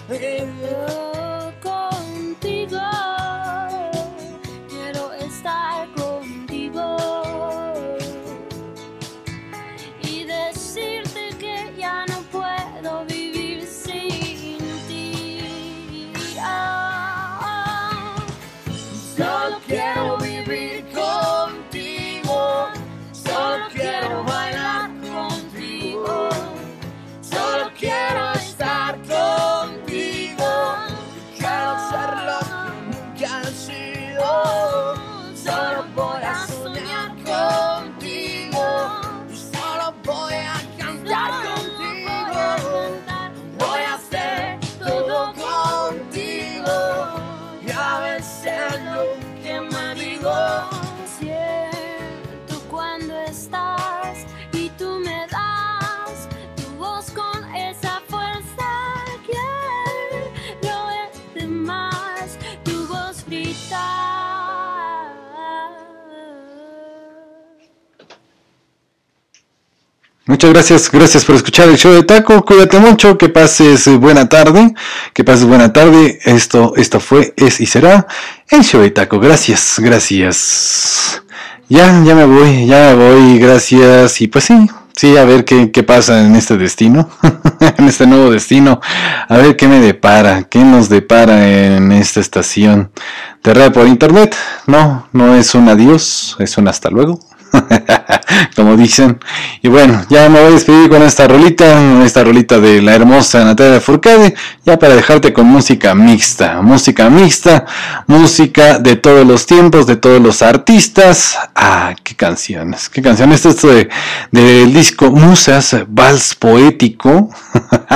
Yo contigo Muchas gracias, gracias por escuchar el show de Taco. Cuídate mucho, que pases buena tarde, que pases buena tarde. Esto, esto fue, es y será el show de Taco. Gracias, gracias. Ya, ya me voy, ya me voy, gracias. Y pues sí, sí, a ver qué, qué pasa en este destino, en este nuevo destino. A ver qué me depara, qué nos depara en esta estación de radio por internet. No, no es un adiós, es un hasta luego. como dicen. Y bueno, ya me voy a despedir con esta rolita, esta rolita de la hermosa Natalia Furcade, ya para dejarte con música mixta, música mixta, música de todos los tiempos, de todos los artistas. Ah, qué canciones, qué canciones. Esto de, del disco Musas, Vals Poético,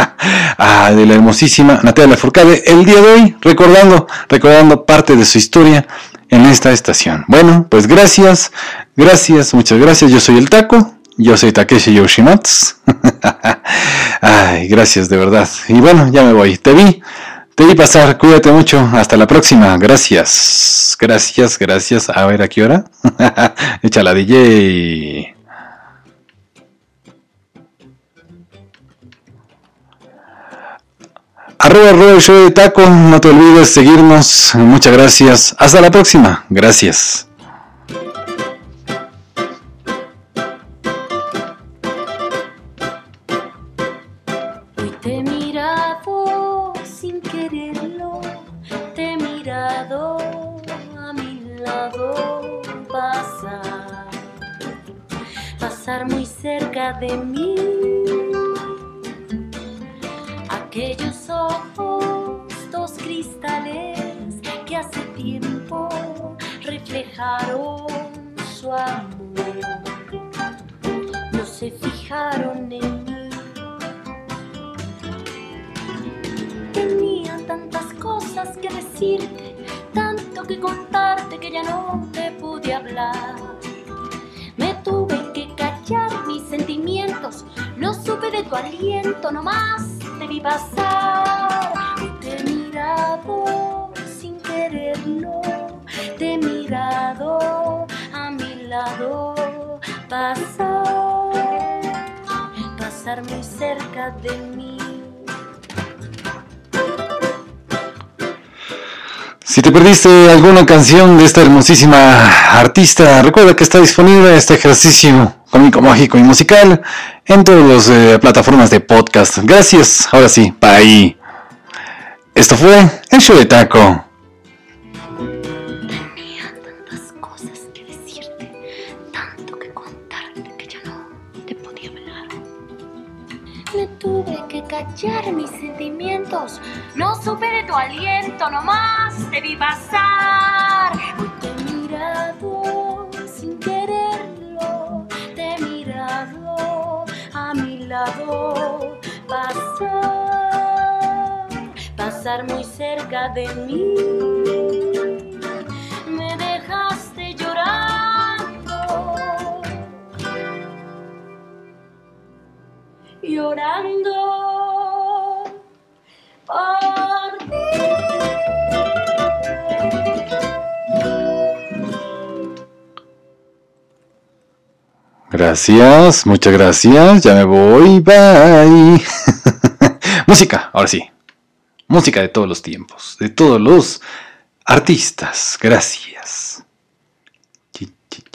ah, de la hermosísima Natalia Furcade, el día de hoy, recordando, recordando parte de su historia en esta estación. Bueno, pues gracias, gracias, muchas gracias. Yo soy el Taco, yo soy Takeshi Yoshimatsu. Ay, gracias de verdad. Y bueno, ya me voy. Te vi, te vi pasar. Cuídate mucho. Hasta la próxima. Gracias, gracias, gracias. A ver a qué hora. Échala DJ. Arroba, arroba show de taco, no te olvides seguirnos. Muchas gracias. Hasta la próxima. Gracias. Hoy te cristales que hace tiempo reflejaron su amor, no se fijaron en mí. Tenía tantas cosas que decirte, tanto que contarte que ya no te pude hablar. Me tuve que callar mis sentimientos, no supe de tu aliento, nomás te vi pasar. Sin quererlo, te he mirado a mi lado pasar, pasar muy cerca de mí. Si te perdiste alguna canción de esta hermosísima artista, recuerda que está disponible este ejercicio cómico, mágico y musical en todas las eh, plataformas de podcast. Gracias. Ahora sí, bye. Esto fue el show de Taco. Tenía tantas cosas que decirte, tanto que contarte que ya no te podía hablar. Me tuve que callar mis sentimientos, no supe de tu aliento, nomás te vi pasar. Hoy te he mirado sin quererlo, te he mirado a mi lado pasar, pasar muy cerca de mí. Me dejaste llorando, llorando Gracias, muchas gracias. Ya me voy, bye. Música, ahora sí. Música de todos los tiempos, de todos los artistas. Gracias.